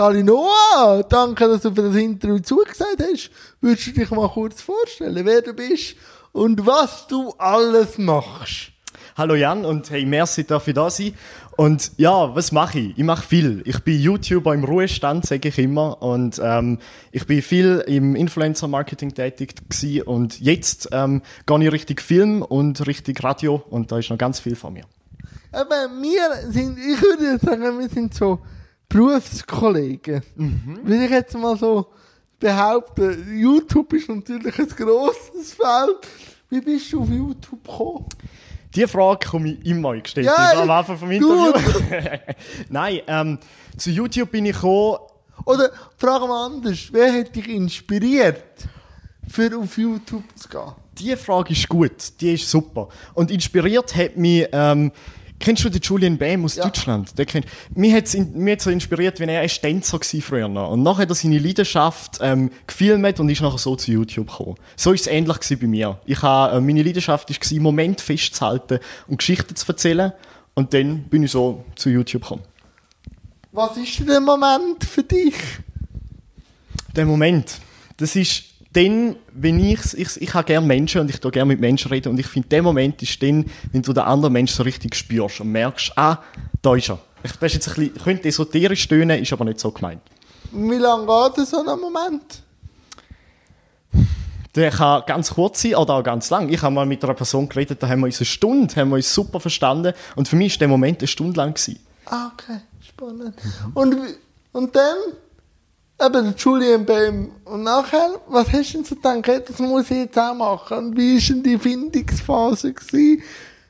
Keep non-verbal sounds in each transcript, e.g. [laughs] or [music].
Sali Noah, danke, dass du für das Interview zugesagt hast. Würdest du dich mal kurz vorstellen, wer du bist und was du alles machst? Hallo Jan und hey, merci, darf ich da sein. Und ja, was mache ich? Ich mache viel. Ich bin YouTuber im Ruhestand, sage ich immer. Und ähm, ich bin viel im Influencer-Marketing tätig gewesen. Und jetzt ähm, gehe ich richtig Film und richtig Radio. Und da ist noch ganz viel von mir. Aber wir sind, ich würde sagen, wir sind so Berufskollegen. Mhm. Will ich jetzt mal so behaupten, YouTube ist natürlich ein grosses Feld. Wie bist du auf YouTube gekommen? Die Frage komme ich immer gestellt ja, am Anfang vom Interview. [laughs] Nein, ähm, zu YouTube bin ich gekommen. Oder frage mal anders, wer hat dich inspiriert, für auf YouTube zu gehen? Die Frage ist gut, die ist super. Und inspiriert hat mich ähm, Kennst du den Julian Bam aus ja. Deutschland? Der kennt, mich hat es so inspiriert, wenn er ein Tänzer war früher noch. Und nachher hat er seine Leidenschaft ähm, gefilmt und ist nachher so zu YouTube gekommen. So ist es ähnlich bei mir. Ich habe, äh, meine Leidenschaft war, einen Moment festzuhalten und Geschichten zu erzählen. Und dann bin ich so zu YouTube gekommen. Was ist der Moment für dich? Der Moment, das ist dann, wenn ich, ich, ich habe gerne Menschen und ich tue gerne mit Menschen reden und ich finde, der Moment ist dann, wenn du den anderen Menschen so richtig spürst und merkst, ah, da ist er. Ich, jetzt ein bisschen, könnte esoterisch stöhnen, ist aber nicht so gemeint. Wie lange geht so ein Moment? Der kann ganz kurz sein oder auch ganz lang. Ich habe mal mit einer Person geredet, da haben wir uns eine Stunde, haben wir uns super verstanden und für mich war der Moment eine Stunde lang. Gewesen. Ah, okay, spannend. Und, und dann? Eben Julian Bam. Und nachher, was hast du denn so gedacht, hey, das muss ich jetzt auch machen? Und wie war denn die Findungsphase gewesen?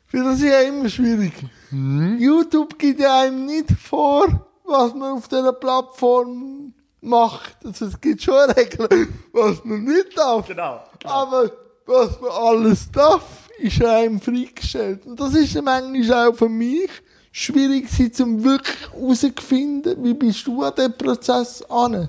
Für das ist ja immer schwierig. Mhm. YouTube gibt ja einem nicht vor, was man auf dieser Plattform macht. Also es gibt schon Regeln, was man nicht darf. Genau. genau. Aber was man alles darf, ist einem freigestellt. Und das ist manchmal auch für mich schwierig gewesen, um wirklich herauszufinden, wie bist du an diesem Prozess an?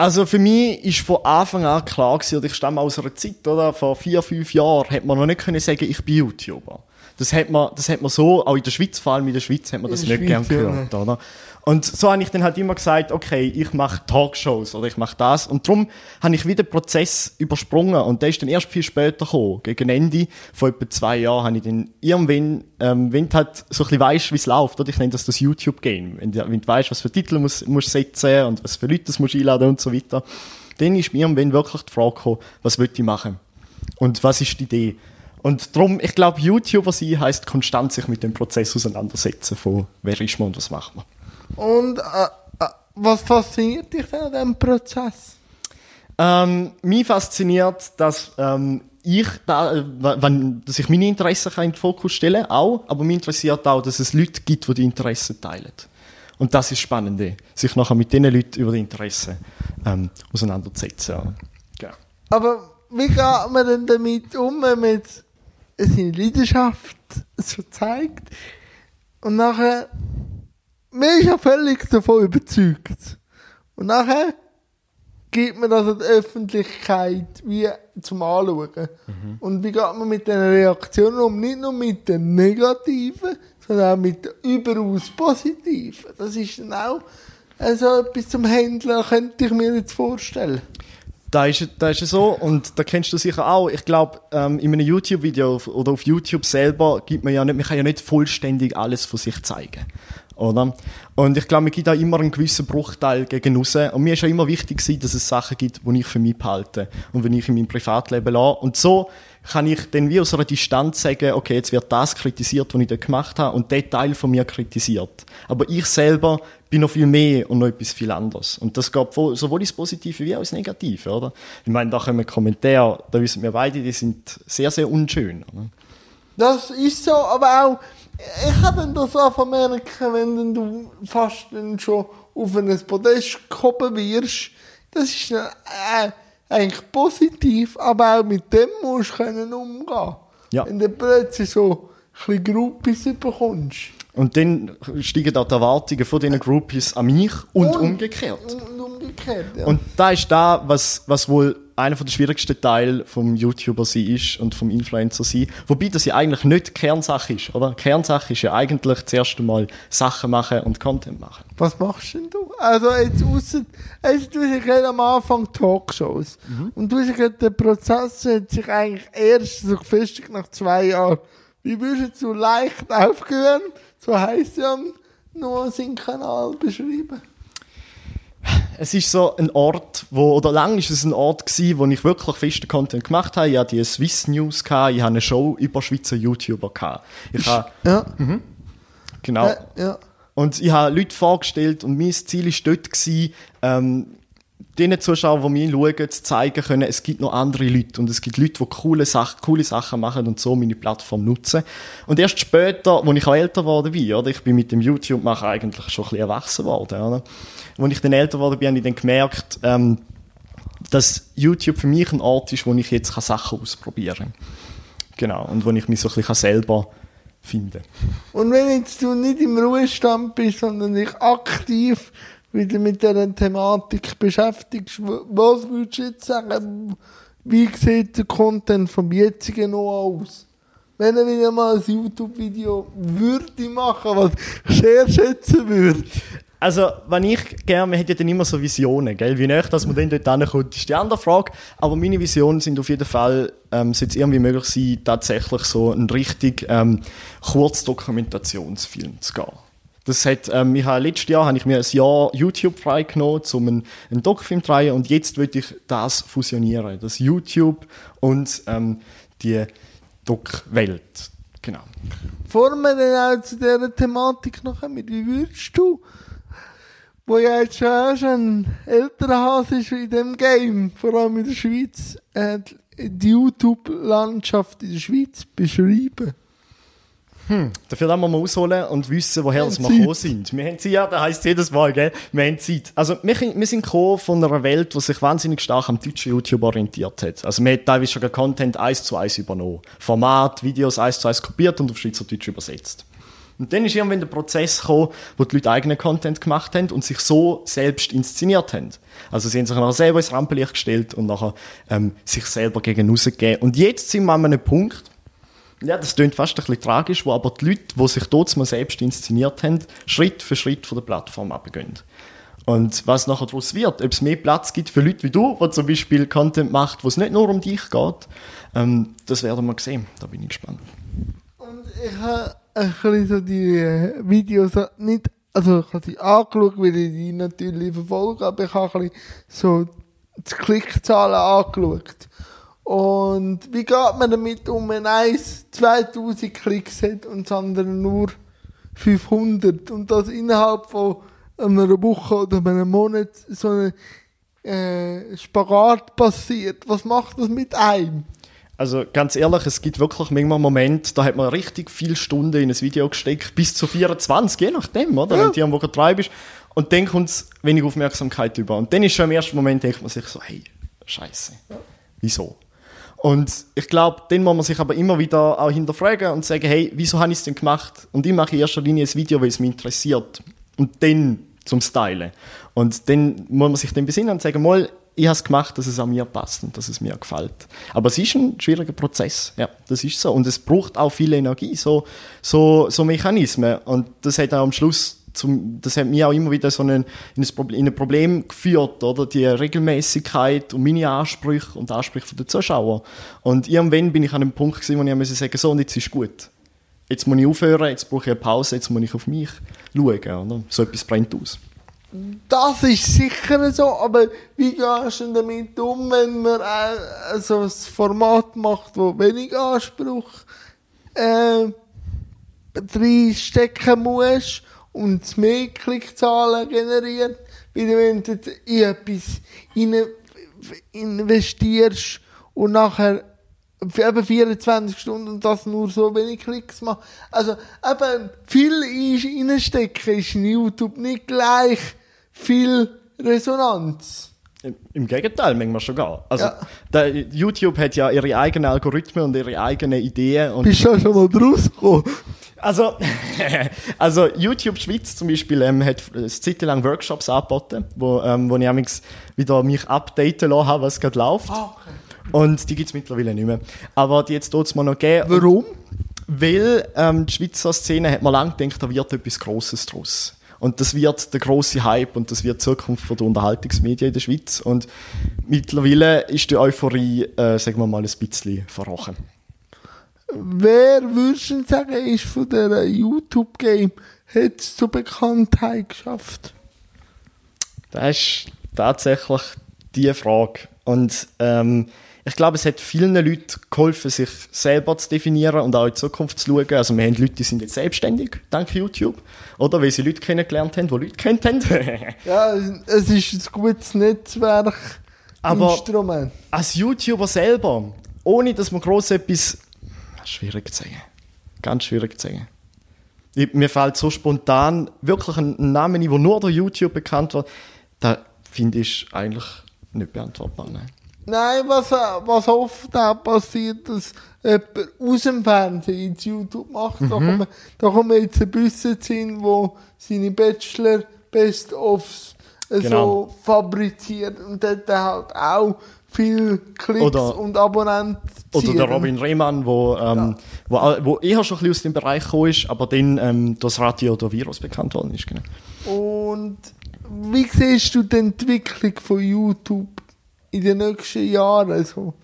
Also für mich ist von Anfang an klar gewesen, oder ich stamme aus einer Zeit, oder? Vor vier, fünf Jahren hat man noch nicht können sagen, ich bin YouTuber. Das hat man, das hat man so, auch in der Schweiz, vor allem in der Schweiz, hat man das nicht gern gehört, oder? Und so habe ich dann halt immer gesagt, okay, ich mache Talkshows oder ich mache das. Und darum habe ich wieder den Prozess übersprungen. Und der ist dann erst viel später gekommen. Gegen Ende von etwa zwei Jahren habe ich dann irgendwann, ähm, wenn du halt so ein bisschen weißt, wie es läuft, oder? Ich nenne das das YouTube-Game. Wenn, wenn, du weißt, was für Titel musst, musst setzen und was für Leute du musst einladen und so weiter. Dann ist mir irgendwann wirklich die Frage gekommen, was will ich machen? Und was ist die Idee? Und darum, ich glaube, YouTuber sein heisst konstant sich mit dem Prozess auseinandersetzen von wer ist man und was macht man. Und äh, äh, was fasziniert dich denn an diesem Prozess? Ähm, mich fasziniert, dass ähm, ich da, äh, wenn, dass ich meine Interessen in den Fokus stelle, auch, aber mich interessiert auch, dass es Leute gibt, die die Interessen teilen. Und das ist spannend, sich nachher mit diesen Leuten über die Interessen ähm, auseinanderzusetzen. Ja. Aber wie geht man denn damit um, wenn man seine Leidenschaft so zeigt und nachher man ist ja völlig davon überzeugt. Und nachher gibt man das an die Öffentlichkeit wie zum Anschauen. Mhm. Und wie geht man mit diesen Reaktionen um? Nicht nur mit den negativen, sondern auch mit den überaus positiven. Das ist dann auch also etwas zum Händler, könnte ich mir jetzt vorstellen. Da ist, da ist es so, und da kennst du sicher auch. Ich glaube, ähm, in einem YouTube-Video oder auf YouTube selber gibt man ja nicht, man kann ja nicht vollständig alles von sich zeigen oder? Und ich glaube, man gibt da immer einen gewissen Bruchteil gegen raus. Und mir ist auch immer wichtig dass es Sachen gibt, die ich für mich behalte und die ich in meinem Privatleben lasse. Und so kann ich dann wie aus einer Distanz sagen, okay, jetzt wird das kritisiert, was ich dort gemacht habe, und der Teil von mir kritisiert. Aber ich selber bin noch viel mehr und noch etwas viel anderes. Und das geht sowohl ins Positive wie auch ins Negative, oder? Ich meine, da kommen Kommentare, da wissen wir beide, die sind sehr, sehr unschön. Oder? Das ist so, aber auch, ich habe das auch merken, wenn du fast dann schon auf ein Podest gehoben wirst. Das ist dann, äh, eigentlich positiv, aber auch mit dem musst du können umgehen. Ja. Wenn du plötzlich so ein bisschen Groupies bekommst. Und dann steigen auch die Erwartungen von diesen Groupies an mich und, und umgekehrt. Und umgekehrt, ja. Und da ist da, was, was wohl einer der schwierigsten Teile vom YouTuber sein ist und vom Influencer sein. Wobei das ja eigentlich nicht die Kernsache ist, oder? Die Kernsache ist ja eigentlich zuerst einmal Sachen machen und Content machen. Was machst denn du? Also jetzt ausser, jetzt du hast ja am Anfang Talkshows. Und du hast ja der Prozess hat sich eigentlich erst so gefestigt nach zwei Jahren. Wie würdest du leicht aufgehören? So heisst ja nur seinen Kanal beschreiben. Es ist so ein Ort, wo, oder lang ist es ein Ort gewesen, wo ich wirklich festen Content gemacht habe. Ich hatte die Swiss News, gehabt, ich habe eine Show über Schweizer YouTuber. Gehabt. Ich habe, Ja. genau. Ja, ja. Und ich habe Leute vorgestellt und mein Ziel war dort, gewesen, ähm, den Zuschauern, die mich schauen, zu zeigen können, es gibt noch andere Leute und es gibt Leute, die coole, Sachen, coole Sachen machen und so meine Plattform nutzen. Und erst später, als ich auch älter geworden bin, oder, ich bin mit dem YouTube-Machen eigentlich schon ein bisschen erwachsen geworden? Als ich dann älter geworden bin, habe ich dann gemerkt, ähm, dass YouTube für mich ein Ort ist, wo ich jetzt Sachen ausprobieren kann. Genau, und wo ich mich so ein bisschen selber finden kann. Und wenn jetzt du nicht im Ruhestand bist, sondern dich aktiv wieder mit dieser Thematik beschäftigst, was würdest du jetzt sagen, wie sieht der Content vom jetzigen noch aus? Wenn er wieder mal ein YouTube-Video würde machen, was ich sehr schätzen würde. Also, wenn ich gerne, man hat ja dann immer so Visionen, gell? Wie näher, dass man dann dort hinkommt, ist die andere Frage. Aber meine Visionen sind auf jeden Fall, ähm, sollte es irgendwie möglich sein, tatsächlich so einen richtig ähm, Kurzdokumentationsfilm zu gehen. Das hat, ähm, ich habe, letztes Jahr habe ich mir ein Jahr YouTube freigenommen, um einen, einen Doc-Film zu drehen und jetzt will ich das fusionieren. Das YouTube und ähm, die Doc-Welt. Genau. Bevor wir dann auch zu dieser Thematik noch kommen, wie würdest du, wo ja jetzt schon, schon ein älterer Hase ist in dem Game, vor allem in der Schweiz, äh, die YouTube-Landschaft in der Schweiz beschreiben? Dafür müssen wir mal ausholen und wissen, woher wir Zeit. gekommen sind. Wir haben Zeit, ja, das heisst jedes Mal, gell? Wir haben Zeit. Also, wir, wir sind gekommen von einer Welt, die sich wahnsinnig stark am deutschen YouTube orientiert hat. Also, wir haben teilweise schon Content eins zu eins übernommen. Format, Videos eins zu eins kopiert und auf Schweizerdeutsch übersetzt. Und dann ist irgendwann der Prozess gekommen, wo die Leute eigenen Content gemacht haben und sich so selbst inszeniert haben. Also sie haben sich nachher selber ins Rampenlicht gestellt und nachher ähm, sich selber gegen rausgegeben. Und jetzt sind wir an einem Punkt, ja, das klingt fast ein bisschen tragisch, wo aber die Leute, die sich dort mal selbst inszeniert haben, Schritt für Schritt von der Plattform abgehen. Und was nachher daraus wird, ob es mehr Platz gibt für Leute wie du, die zum Beispiel Content macht, wo es nicht nur um dich geht, ähm, das werden wir sehen. Da bin ich gespannt. Und ich habe ein bisschen so die äh, Videos nicht, also ich habe sie angeschaut, weil ich die natürlich verfolge, aber ich habe ein bisschen so die Klickzahlen angeschaut. Und wie geht man damit um, wenn eins 2000 Klicks hat und das andere nur 500 und das innerhalb von einer Woche oder einem Monat so ein äh, Spagat passiert? Was macht das mit einem? Also ganz ehrlich, es gibt wirklich manchmal Momente, da hat man richtig viele Stunden in ein Video gesteckt, bis zu 24, je nachdem, oder? Ja. Wenn du gerade drei bist. Und dann kommt es wenig Aufmerksamkeit über. Und dann ist schon im ersten Moment, denkt man sich so, hey, scheiße, wieso? Und ich glaube, dann muss man sich aber immer wieder auch hinterfragen und sagen, hey, wieso habe ich es denn gemacht? Und ich mache in erster Linie ein Video, weil es mich interessiert. Und dann zum Stylen. Und dann muss man sich dann besinnen und sagen, mal, ich habe es gemacht, dass es an mir passt und dass es mir gefällt. Aber es ist ein schwieriger Prozess, ja, das ist so. Und es braucht auch viel Energie, so, so, so Mechanismen. Und das hat auch am Schluss zum, das hat mir auch immer wieder so einen, in, ein Problem, in ein Problem geführt, oder? Die Regelmäßigkeit und meine Ansprüche und Ansprüche der Zuschauer. Und irgendwann bin ich an einem Punkt gewesen, wo ich musste sagen, so, und jetzt ist gut. Jetzt muss ich aufhören, jetzt brauche ich eine Pause, jetzt muss ich auf mich schauen, oder? So etwas brennt aus. Das ist sicher so, aber wie gehst du damit um, wenn man äh, so ein Format macht, wo wenig Anspruch äh, reinstecken muss und mehr Klickzahlen generiert, wie wenn du in etwas investierst und nachher eben 24 Stunden und das nur so wenig Klicks macht. Also eben viel ein- reinstecken ist in YouTube nicht gleich viel Resonanz. Im, Gegenteil, manchmal schon gar. Also, Ja. der, YouTube hat ja ihre eigenen Algorithmen und ihre eigenen Ideen. Und Bist du schon mal draus gekommen? Also, [laughs] also YouTube Schweiz zum Beispiel ähm, hat eine Zeit lang Workshops angeboten, wo, ähm, wo ich amigs wieder mich updaten lassen habe, was gerade läuft. Ah, okay. Und die gibt's mittlerweile nicht mehr. Aber die jetzt dort mal noch geben. Warum? Weil ähm, die Schweizer Szene hat man lange gedacht, da wird etwas Grosses draus. Und das wird der große Hype und das wird die Zukunft von der Unterhaltungsmedien in der Schweiz. Und mittlerweile ist die Euphorie, äh, sagen wir mal, ein bisschen verrochen. Wer würdest du sagen, ist von der YouTube-Game hat es zur Bekanntheit geschafft? Das ist tatsächlich die Frage. Und ähm, ich glaube, es hat vielen Leuten geholfen, sich selber zu definieren und auch in die Zukunft zu schauen. Also wir haben Leute, die sind jetzt selbstständig, dank YouTube. Oder weil sie Leute kennengelernt haben, die Leute kennt haben. [laughs] Ja, es ist ein gutes Netzwerk. Aber- Instrument. Als YouTuber selber, ohne dass man gross etwas... Schwierig zu sagen. Ganz schwierig zu sagen. Ich, mir fällt so spontan wirklich ein Name ein, der nur durch YouTube bekannt wird. Da finde ich eigentlich nicht beantwortbar. Nein. Nein, was, was oft auch passiert, dass jemand aus dem Fernsehen ins YouTube macht. Da, kommen, da kommen jetzt ein Büsse hin, wo seine Bachelor Best-ofs Genau. so fabriziert und dort halt auch viel Klicks Oder- und Abonnenten Oder der ziehen. Robin Rehmann, wo, ähm, wo, au- wo eher schon ein bisschen aus dem Bereich gekommen ist, aber dann ähm, das Radio oder Virus bekannt worden ist. Genau. Und wie siehst du die Entwicklung von YouTube in den nächsten Jahren? So?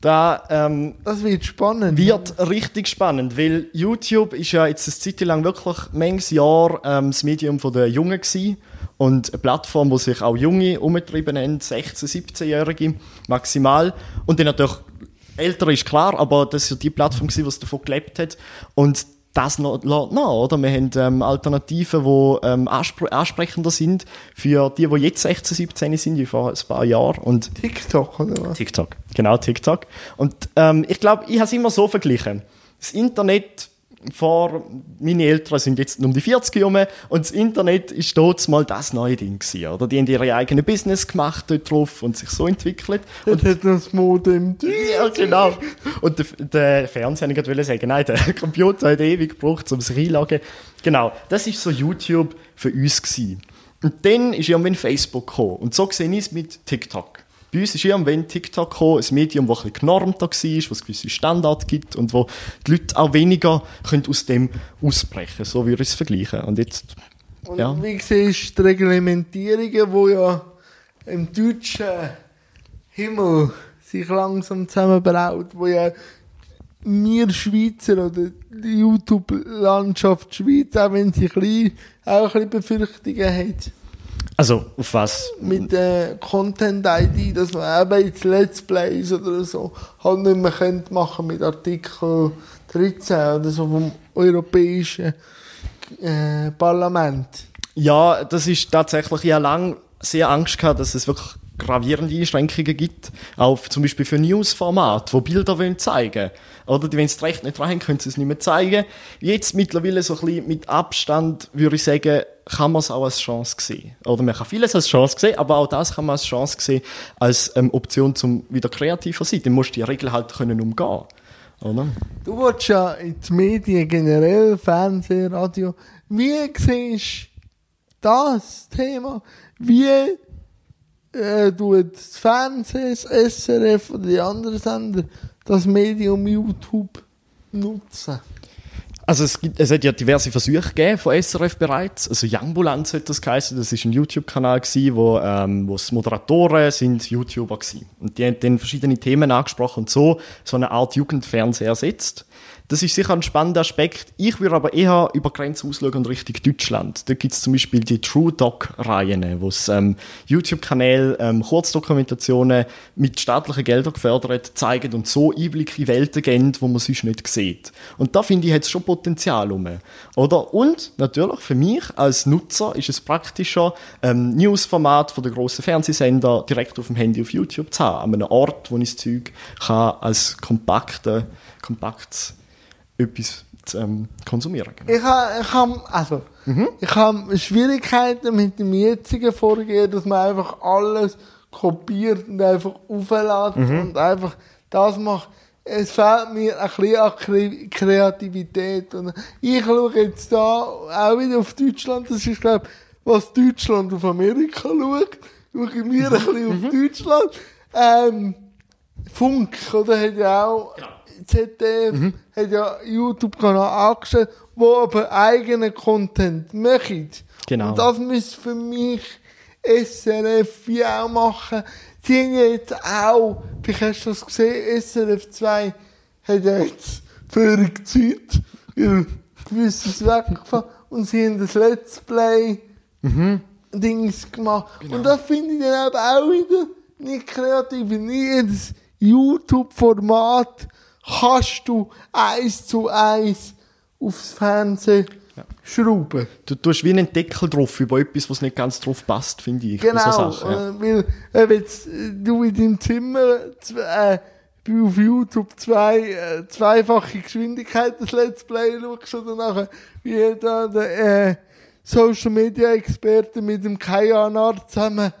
Da ähm, Das wird spannend. wird richtig spannend, weil YouTube ist ja jetzt eine Zeit lang wirklich manches Jahr ähm, das Medium der Jungen gewesen und eine Plattform, wo sich auch Junge umgetrieben haben, 16-, 17-Jährige maximal und dann natürlich älter ist klar, aber das ist ja die Plattform gewesen, was davon gelebt hat und das noch, lässt nach, oder? Wir haben ähm, Alternativen, die ähm, anspr ansprechender sind für die, die jetzt 16, 17 sind, wie vor ein paar Jahren. Und TikTok oder was? TikTok. Genau, TikTok. Und ähm, ich glaube, ich habe es immer so verglichen. Das Internet vor, meine Eltern sind jetzt um die 40 herum und das Internet ist dort mal das neue Ding gewesen, oder? Die haben ihre eigene Business gemacht dort drauf und sich so entwickelt. Das hat das Modem. Ja, genau. Und der, der Fernseher, ich wollte sagen, nein, der [laughs] Computer hat ewig gebraucht, um sich einloggen. Genau, das ist so YouTube für uns gewesen. Und dann ist irgendwann Facebook gekommen. Und so sehe ich es mit TikTok. Bei uns ist irgendwann TikTok gekommen, ein Medium, das ein bisschen genormter war, wo es gewisse Standards gibt und wo die Leute auch weniger können aus dem ausbrechen So würde ich es vergleichen. Und jetzt, Und ja. wie siehst du die Reglementierungen, die ja im deutschen Himmel sich langsam zusammenbraut, wo ja wir Schweizer oder die YouTube-Landschaft Schweiz, auch wenn sie klein, auch ein bisschen Befürchtungen hat Also, auf was? mit der Content-ID, dass man eben jetzt Let's Plays oder so halt nicht mehr könnte machen mit Artikel 13 oder so vom europäischen äh, Parlament. Ja, das ist tatsächlich, ich habe lange sehr Angst gehabt, dass es wirklich gravierende Einschränkungen gibt. Auch zum Beispiel für Newsformat, wo Bilder wollen zeigen Oder die, wenn sie das Recht nicht rein können sie es nicht mehr zeigen. Jetzt mittlerweile so ein bisschen mit Abstand, würde ich sagen, kann man es auch als Chance sehen. Oder man kann vieles als Chance sehen, aber auch das kann man als Chance sehen, als ähm, Option zum wieder kreativer sein. Dann musst du die Regeln halt können umgehen. Oder? Du willst ja in die Medien generell, Fernsehen, Radio. Wie siehst du das Thema? Wie äh, tut das Fernsehen, das SRF oder die anderen Sender das Medium YouTube nutzen? Also es, gibt, es hat ja diverse Versuche gegeben von SRF bereits. Also Youngbulanz hat das geheißen. Das ist ein YouTube-Kanal gewesen, wo, ähm, wo es Moderatoren sind YouTuber gewesen. Und die haben dann verschiedene Themen angesprochen und so so eine Art Jugendfernsehen ersetzt. Das ist sicher ein spannender Aspekt. Ich würde aber eher über Grenzen und Richtung Deutschland. Da gibt es zum Beispiel die True Doc-Reihen, wo es ähm, YouTube-Kanäle ähm, Kurzdokumentationen mit staatlichen Geldern gefördert zeigen und so Einblicke in Welten geben, wo man sonst nicht sieht. Und da finde ich, hat es schon Potenzial um. Oder? Und natürlich für mich als Nutzer ist es praktischer, ähm, Newsformat von der grossen Fernsehsender direkt auf dem Handy auf YouTube zu haben. An einem Ort, wo ich das Zeug kann als kompakte, kompaktes etwas zu, ähm, konsumieren kann. Ich habe, ich habe, also, ich habe Schwierigkeiten mit dem jetzigen Vorgehen, dass man einfach alles kopiert und einfach aufladet und einfach das macht. es fehlt mir ein bisschen an Kre- Kreativität. Und ich schaue jetzt da auch wieder auf Deutschland. Das ist, glaube ich, was Deutschland auf Amerika schaut. Schauen wir ein bisschen auf Deutschland. Ähm, Funk, oder? Hat ja auch ZDF, hat ja YouTube-Kanal angestellt, wo aber eigenen Content macht. Genau. Und das müsste für mich SRF wie auch machen. Sie haben ja jetzt auch, vielleicht hast du das gesehen, SRF 2 hat ja jetzt völlig Zeit, weil gewisses weggefahren und sie haben das Let's Play Dings gemacht. Und das finde ich dann auch wieder nicht kreativ. Nicht jedes YouTube-Format kannst du eins zu eins aufs Fernsehen schrauben. Du tust wie einen Deckel drauf über etwas, was nicht ganz drauf passt, finde ich. Genau, So Sachen, ja. äh, weil äh, jetzt äh, du in deinem Zimmer äh, auf YouTube zwei, äh, zweifache Geschwindigkeit das Let's Play schaust oder nachher wie da der äh, Social Media Experte mit dem Kajan Art zusammen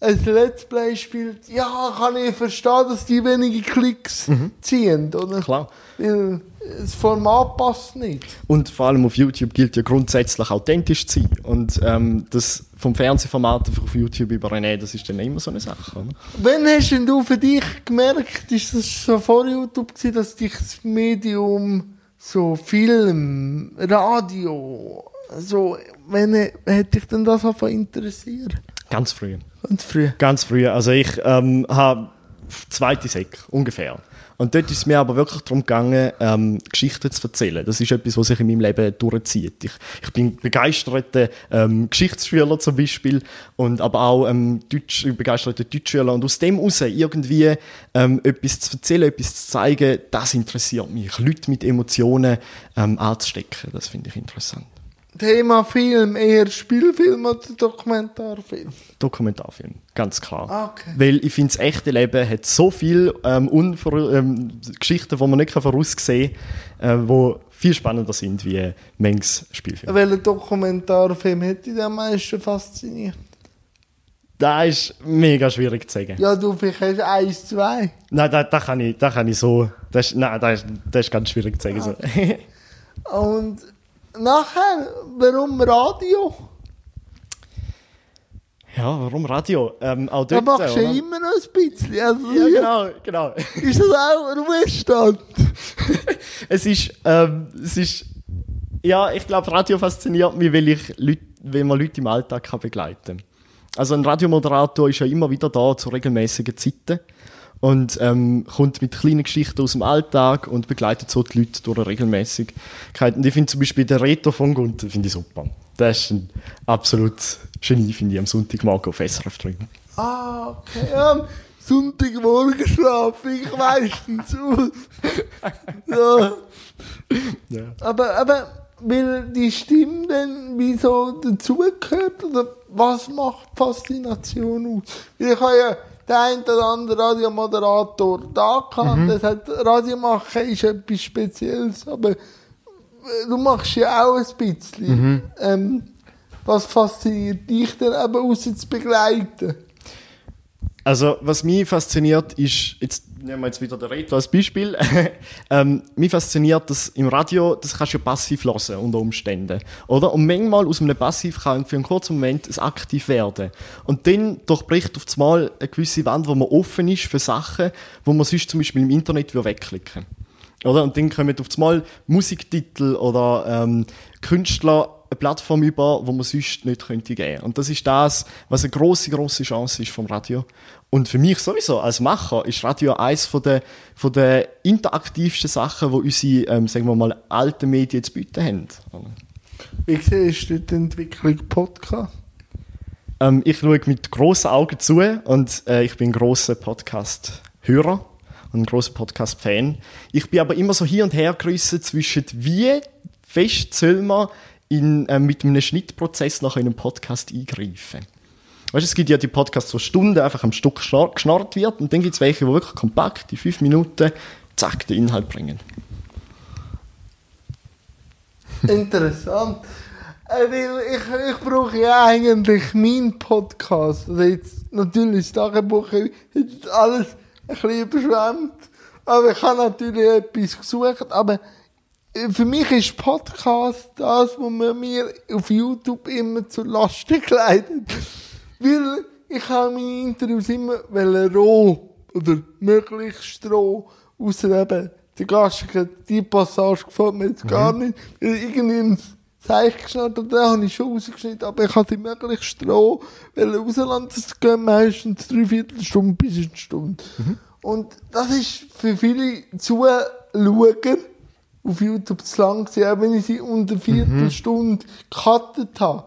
ein Let's Play spielt, ja, kann ich verstehen, dass die wenige Klicks ziehen, oder? Mhm. Klar. Weil das Format passt nicht. Und vor allem auf YouTube gilt ja grundsätzlich authentisch zu sein. Und ähm, das vom Fernsehformat auf YouTube übernehmen, das ist dann immer so eine Sache. Oder? Wann hast denn du für dich gemerkt, ist das schon vor YouTube gewesen, dass dich das Medium so Film, Radio, so, wenn hätte dich denn das einfach interessiert? Ganz früh. Ganz früh. Ganz früh. Also ich ähm, habe zweite Sek ungefähr. Und dort ist es mir aber wirklich darum gegangen, ähm, Geschichten zu erzählen. Das ist etwas, was sich in meinem Leben durchzieht. Ich, ich bin begeisterter ähm, Geschichtsschüler zum Beispiel und aber auch ähm, Deutsch, begeisterter Deutschschüler. Und aus dem heraus irgendwie ähm, etwas zu erzählen, etwas zu zeigen, das interessiert mich. Leute mit Emotionen ähm, anzustecken, das finde ich interessant. Thema Film, eher Spielfilm oder Dokumentarfilm? Dokumentarfilm, ganz klar. Ah, okay. Weil ich finde, das echte Leben hat so viele ähm, ähm, Geschichten, die man nicht voraussehen kann, äh, die viel spannender sind wie manches Spielfilm. Welcher Dokumentarfilm hätte dich am meisten fasziniert? Das ist mega schwierig zu sagen. Ja, du vielleicht hast eins, zwei. Nein, da, da, kann ich, da kann ich so. Das ist, nein, das ist, das ist ganz schwierig zu sagen. So. Und nachher, warum Radio? ja, warum Radio? Ähm, auch Da dort, machst du ja immer noch ein bisschen. Also, Ja, genau, genau. [laughs] Ist das auch ein Ruhestand? [laughs] es ist, ähm, es ist, ja, ich glaube, Radio fasziniert mich, weil ich Leute, weil man Leute im Alltag kann begleiten kann. Also ein Radiomoderator ist ja immer wieder da zu regelmäßigen Zeiten und ähm, kommt mit kleinen Geschichten aus dem Alltag und begleitet so die Leute durch eine Regelmäßigkeit. Und ich finde zum Beispiel den Reto von Gunther finde ich super. Das ist ein absolutes Genie, finde ich, am Sonntagmorgen auf SRF drin. Ah, okay. Am Sonntagmorgen schlafe ich meistens aus. [laughs] ja. Ja. Aber, aber, weil die Stimme dann wie so dazugehört, oder was macht Faszination aus? Ich habe ja den einen oder anderen Radiomoderator da gehabt, das hat, Radio machen ist etwas Spezielles, aber äh, du machst ja auch ein bisschen. Ähm, was fasziniert dich denn eben raus zu begleiten? Also, was mich fasziniert, ist, jetzt nehmen wir jetzt wieder den Reto als Beispiel. [laughs] ähm, mich fasziniert, dass im Radio, das kannst du ja passiv hören, unter Umständen. Oder? Und manchmal aus einem Passiv kann für einen kurzen Moment ein aktiv werden. Und dann durchbricht auf einmal eine gewisse Wand, wo man offen ist für Sachen, wo man sonst zum Beispiel im Internet wegklicken oder? Und dann kommen auf einmal Musiktitel oder ähm, Künstler eine Plattform über, wo man sonst nicht könnte geben. Und das ist das, was eine große große Chance ist vom Radio. Und für mich sowieso als Macher ist Radio eines von der von der interaktivsten Sachen, wo unsere, ähm, sagen wir mal, alten Medien zu bieten haben. Wie siehst du die Entwicklung Podcast? Ähm, ich schaue mit grossen Augen zu und äh, ich bin ein grosser Podcast-Hörer und ein grosser Podcast-Fan. Ich bin aber immer so hier und her gerissen zwischen, wie fest soll man in, äh, mit einem Schnittprozess nach einem Podcast eingreifen. Weißt, es gibt ja die Podcasts, wo Stunden einfach am Stück geschnarrt wird und dann gibt es welche, die wirklich kompakt in fünf Minuten zack den Inhalt bringen. Interessant. Äh, weil ich, ich brauche ja eigentlich meinen Podcast. Also jetzt natürlich das Tagebuch hat alles ein bisschen überschwemmt. Aber ich habe natürlich etwas gesucht, aber für mich ist Podcast das, was man mir auf YouTube immer zur Last [laughs] kleidet. Weil ich habe meine Interviews immer roh oder möglichst roh, außer eben die Gastigen, die Passage gefällt mir jetzt gar nicht, irgendwie ins Zeichen geschnitten und dann habe ich schon rausgeschnitten, aber ich habe sie möglichst roh, weil rauslassen, das gehen meistens dreiviertel Stunde bis eine Stunde. Und das ist für viele Zuschauer auf YouTube zu lang gewesen, auch wenn ich sie unter einer Viertelstunde gecuttet habe.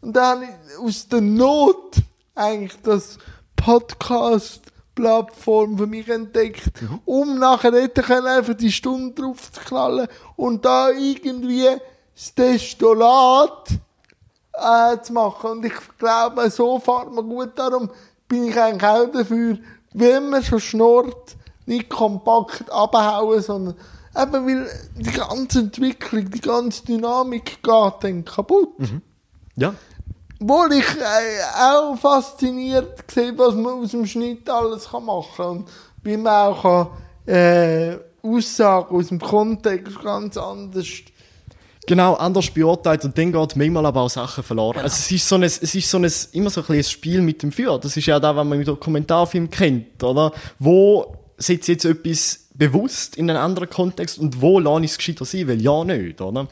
Und dann habe ich aus der Not eigentlich das Podcast-Plattform für mich entdeckt, um nachher hätte können einfach die Stunde drauf zu knallen und da irgendwie das Destolat äh, zu machen. Und ich glaube, so fährt man gut. Darum bin ich eigentlich auch dafür, wenn man schon schnurrt, nicht kompakt abhauen, sondern eben, weil die ganze Entwicklung, die ganze Dynamik geht dann kaputt. Ja. Obwohl ich äh, auch fasziniert sehe, was man aus dem Schnitt alles kann machen kann. Und wie man auch kann, äh, Aussagen aus dem Kontext ganz anders Genau, anders beurteilt und dann geht manchmal aber auch Sachen verloren. Genau. Also es ist so ein, es ist so ein, immer so ein, ein Spiel mit dem Feuer. Das ist ja da, was man im Dokumentarfilm kennt, oder? Wo setze ich jetzt etwas bewusst in einen anderen Kontext und wo lasse ich es gescheiter sein, weil ja nicht, oder?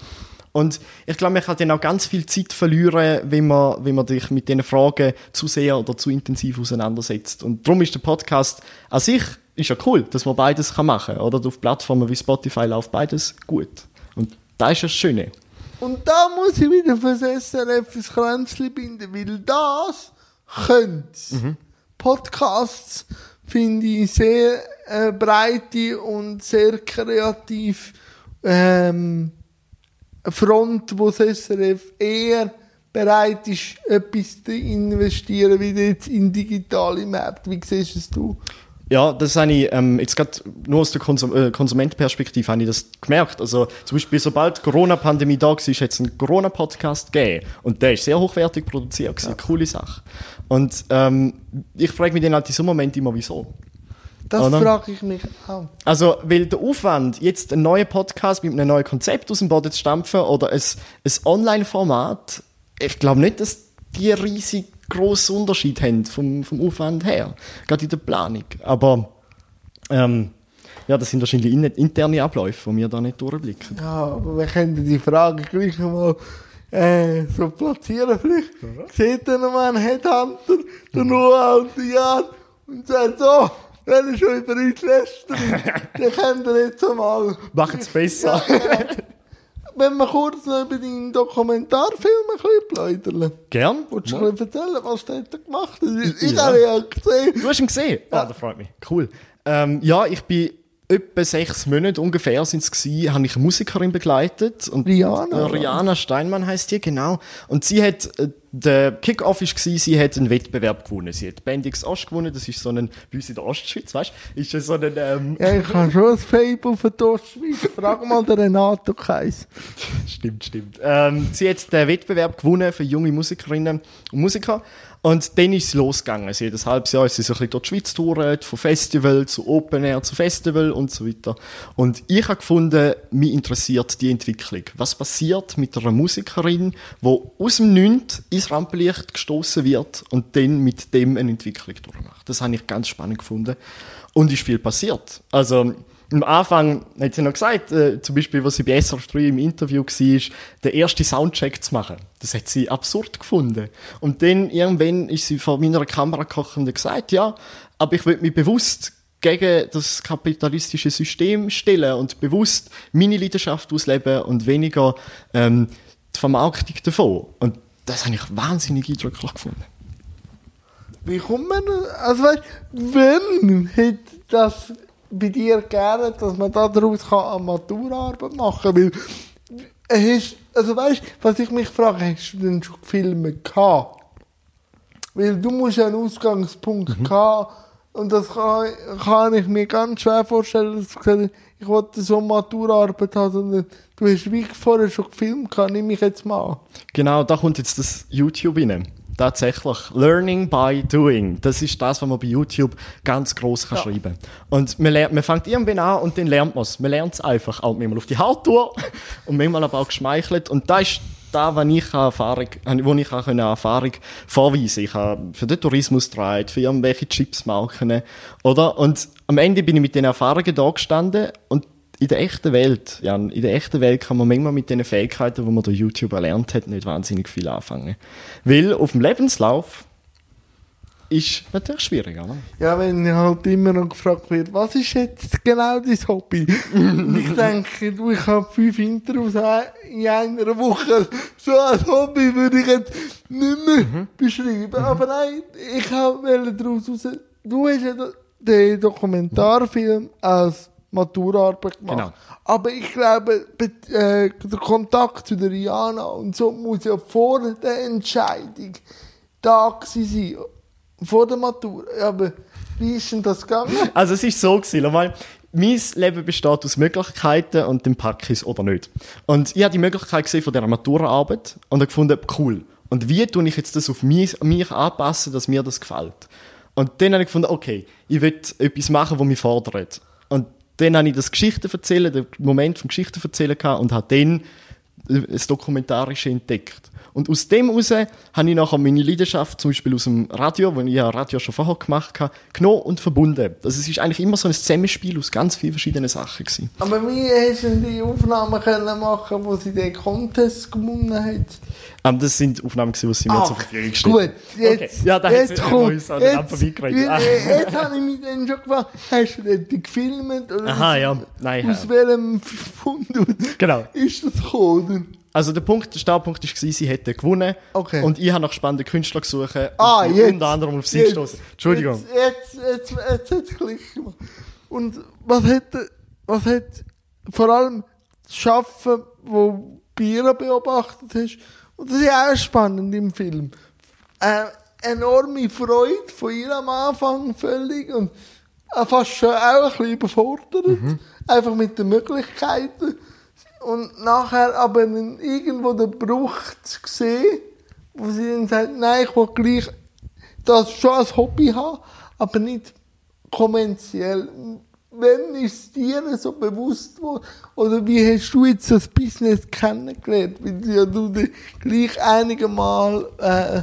Und ich glaube, man kann dann auch ganz viel Zeit verlieren, wenn man, wenn man sich mit diesen Fragen zu sehr oder zu intensiv auseinandersetzt. Und darum ist der Podcast an sich ist ja cool, dass man beides kann machen kann. Oder auf Plattformen wie Spotify läuft beides gut. Und da ist das Schöne. Und da muss ich wieder fürs SRF ins Kränzchen binden, weil das könnte. Podcasts finde ich sehr äh, breite und sehr kreativ ähm, Front, wo das SRF eher bereit ist, etwas zu investieren, wie jetzt in digitale Märkte. Wie siehst es du? Ja, das habe ich ähm, jetzt gerade nur aus der Konsum äh, Konsumentenperspektive habe ich das gemerkt. Also zum Beispiel, sobald die Corona-Pandemie da war, hat es einen Corona-Podcast gegeben. Und der ist sehr hochwertig produziert, gewesen, coole Sache. Und ähm, ich frage mich dann halt in so Moment immer, wieso. Das frage ich mich auch. Also, weil der Aufwand, jetzt einen neuen Podcast mit einem neuen Konzept aus dem Boden zu stampfen oder ein, ein Online-Format, ich glaube nicht, dass die riesig grossen Unterschied haben vom, vom Aufwand her. Gerade in der Planung. Aber, ähm, ja, das sind wahrscheinlich in, interne Abläufe, die wir da nicht durchblicken. Ja, aber wir können die Frage gleich mal äh, so platzieren. Vielleicht sieht dann mal ein Headhunter, der nur alte Jahr und sagt so, wenn er schon über uns lästert, [laughs] dann könnt ihr jetzt einmal. Macht es besser. Ja, genau. Wenn wir kurz noch über deinen Dokumentarfilm ein bisschen plaudern. Gern. Willst du ein bisschen erzählen, was der da gemacht hat? Ich habe ihn ja gesehen. Du hast ihn gesehen? Ah, das freut mich. Cool. Ähm, ja, ich bin etwa sechs Monate ungefähr sind es gewesen, habe ich eine Musikerin begleitet. Und Rihanna, Äh? Rihanna Steinmann heißt die, genau. Und sie hat, äh, der Kick-Off ist gewesen, sie hat einen Wettbewerb gewonnen. Sie hat Bendix Ost gewonnen, das ist so ein, bei uns in der Ostschweiz, weißt du, ist ja so ein, ähm, Ja, ich habe schon ein Fable für die Ostschweiz. Frag mal den Renato Kais. [laughs] Stimmt, stimmt. Ähm, sie hat den Wettbewerb gewonnen für junge Musikerinnen und Musiker. Und dann ist es losgegangen. Hat ein halbes Jahr ist sie so ein bisschen durch die Schweiz touret, von Festival zu Open Air zu Festival und so weiter. Und ich habe gefunden, mich interessiert die Entwicklung. Was passiert mit einer Musikerin, die aus dem Nichts ins Rampenlicht gestoßen wird und dann mit dem eine Entwicklung durchmacht? Das habe ich ganz spannend gefunden. Und ist viel passiert. Also, am Anfang hat sie noch gesagt, äh, zum Beispiel, was sie bei SRF 3 im Interview war, den ersten Soundcheck zu machen. Das hat sie absurd gefunden. Und dann irgendwann ist sie vor meiner Kamera gekocht und hat gesagt, ja, aber ich will mich bewusst gegen das kapitalistische System stellen und bewusst meine Leidenschaft ausleben und weniger ähm, die Vermarktung davon. Und das habe ich wahnsinnig eindrücklich gefunden. Wie kommt man, also wenn hätte das bei dir gerne, dass man daraus kann eine Maturarbeit machen kann, weil, hast, also weißt, was ich mich frage, hast du denn schon Filme gehabt? Weil du musst ja einen Ausgangspunkt haben und das kann, kann ich mir ganz schwer vorstellen, dass du gesagt ich wollte so eine Maturarbeit haben, sondern du hast wie vorher schon gefilmt, kann nehme ich jetzt mal an. Genau, da kommt jetzt das YouTube rein. Tatsächlich. Learning by doing. Das ist das, was man bei YouTube ganz groß kann Ja. schreiben Und man, lernt, man fängt irgendwann an und dann lernt man es. Man lernt es einfach. Auch manchmal auf die Haartour [laughs] und manchmal aber auch geschmeichelt. Und da ist da, wo ich Erfahrung, wo ich auch eine Erfahrung vorweisen Ich habe für den Tourismus getragen, für irgendwelche Chipsmarken, oder? Und am Ende bin ich mit den Erfahrungen da gestanden und in der echten Welt, Jan, in der echten Welt kann man manchmal mit den Fähigkeiten, die man durch YouTube erlernt hat, nicht wahnsinnig viel anfangen. Weil auf dem Lebenslauf ist natürlich schwieriger. Ne? Ja, wenn halt immer noch gefragt wird, was ist jetzt genau dein Hobby? [laughs] Ich denke, du, ich habe fünf Interviews in einer Woche. So als Hobby würde ich jetzt nicht mehr beschreiben. Aber nein, ich wollte daraus raus. Du hast ja den Dokumentarfilm als Maturaarbeit gemacht. Genau. Aber ich glaube, äh, der Kontakt zu der Rihanna und so muss ja vor der Entscheidung da sein. Vor der Matur. Aber wie ist denn das gegangen? [laughs] Also es ist so gewesen, mal, mein Leben besteht aus Möglichkeiten und dann packe ich es oder nicht. Und ich habe die Möglichkeit gesehen von dieser Maturaarbeit und habe gefunden, cool. Und wie tue ich jetzt das auf mich, mich anpassen, dass mir das gefällt? Und dann habe ich gefunden, okay, ich will etwas machen, das mich fordert. Und dann habe ich das Geschichten erzählen, den Moment vom Geschichten erzählen und habe dann das Dokumentarische entdeckt. Und aus dem heraus habe ich nachher meine Leidenschaft, zum Beispiel aus dem Radio, wo ich ja Radio schon vorher gemacht habe, genommen und verbunden. Also es ist eigentlich immer so ein Zusammenspiel aus ganz vielen verschiedenen Sachen gewesen. Aber wie hast du denn die Aufnahmen können machen, wo sie den Contest gewonnen hat? Aber das sind Aufnahmen, die sie mir Ah, zur Verfügung gestellt Gut, jetzt, Okay. Ja, da hat jetzt kommt, uns an den Lampen vorbeigeredet. Ah. jetzt, jetzt habe ich mich dann schon gefragt, hast du die gefilmt? Oder Aha, ja. Nein, Aus ja. welchem Fund Genau. ist das gekommen? Also der Punkt, der Startpunkt war, sie hätte gewonnen. Okay. Und ich habe nach spannenden Künstlern gesucht. Ah, und jetzt. Unter anderem auf sie gestoßen. Entschuldigung. Jetzt, jetzt, jetzt, jetzt hat es Klick gemacht. Und was hat, was hat vor allem das Schaffen, wo Bira beobachtet hast, und das ist ja auch spannend im Film, äh, enorme Freude von ihr am Anfang völlig und äh, fast schon auch ein bisschen überfordert, einfach mit den Möglichkeiten. Und nachher aber irgendwo den Bruch zu sehen, wo sie dann sagt, nein, ich will gleich das schon als Hobby haben, aber nicht kommerziell. Wann ist dir so bewusst geworden? Oder wie hast du jetzt das Business kennengelernt? Weil ja du dich gleich einige Mal äh,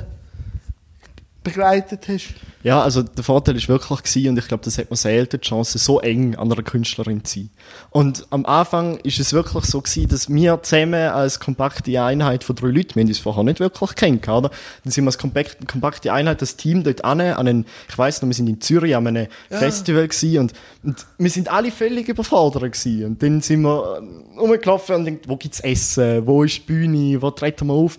begleitet hast. Ja, also der Vorteil ist wirklich gewesen, und ich glaube, das hat man selten die Chance, so eng an einer Künstlerin zu sein. Und am Anfang ist es wirklich so gewesen, dass wir zusammen als kompakte Einheit von drei Leuten, wir haben uns vorher nicht wirklich kennengelernt, oder? Dann sind wir als kompakte, kompakte Einheit, das Team dort an, an einen, ich weiss noch, wir sind in Zürich an einem Festival gewesen und, und wir sind alle völlig überfordert gewesen. Und dann sind wir äh, rumgelaufen und denkt, wo gibt's Essen, wo ist die Bühne, wo treten wir auf?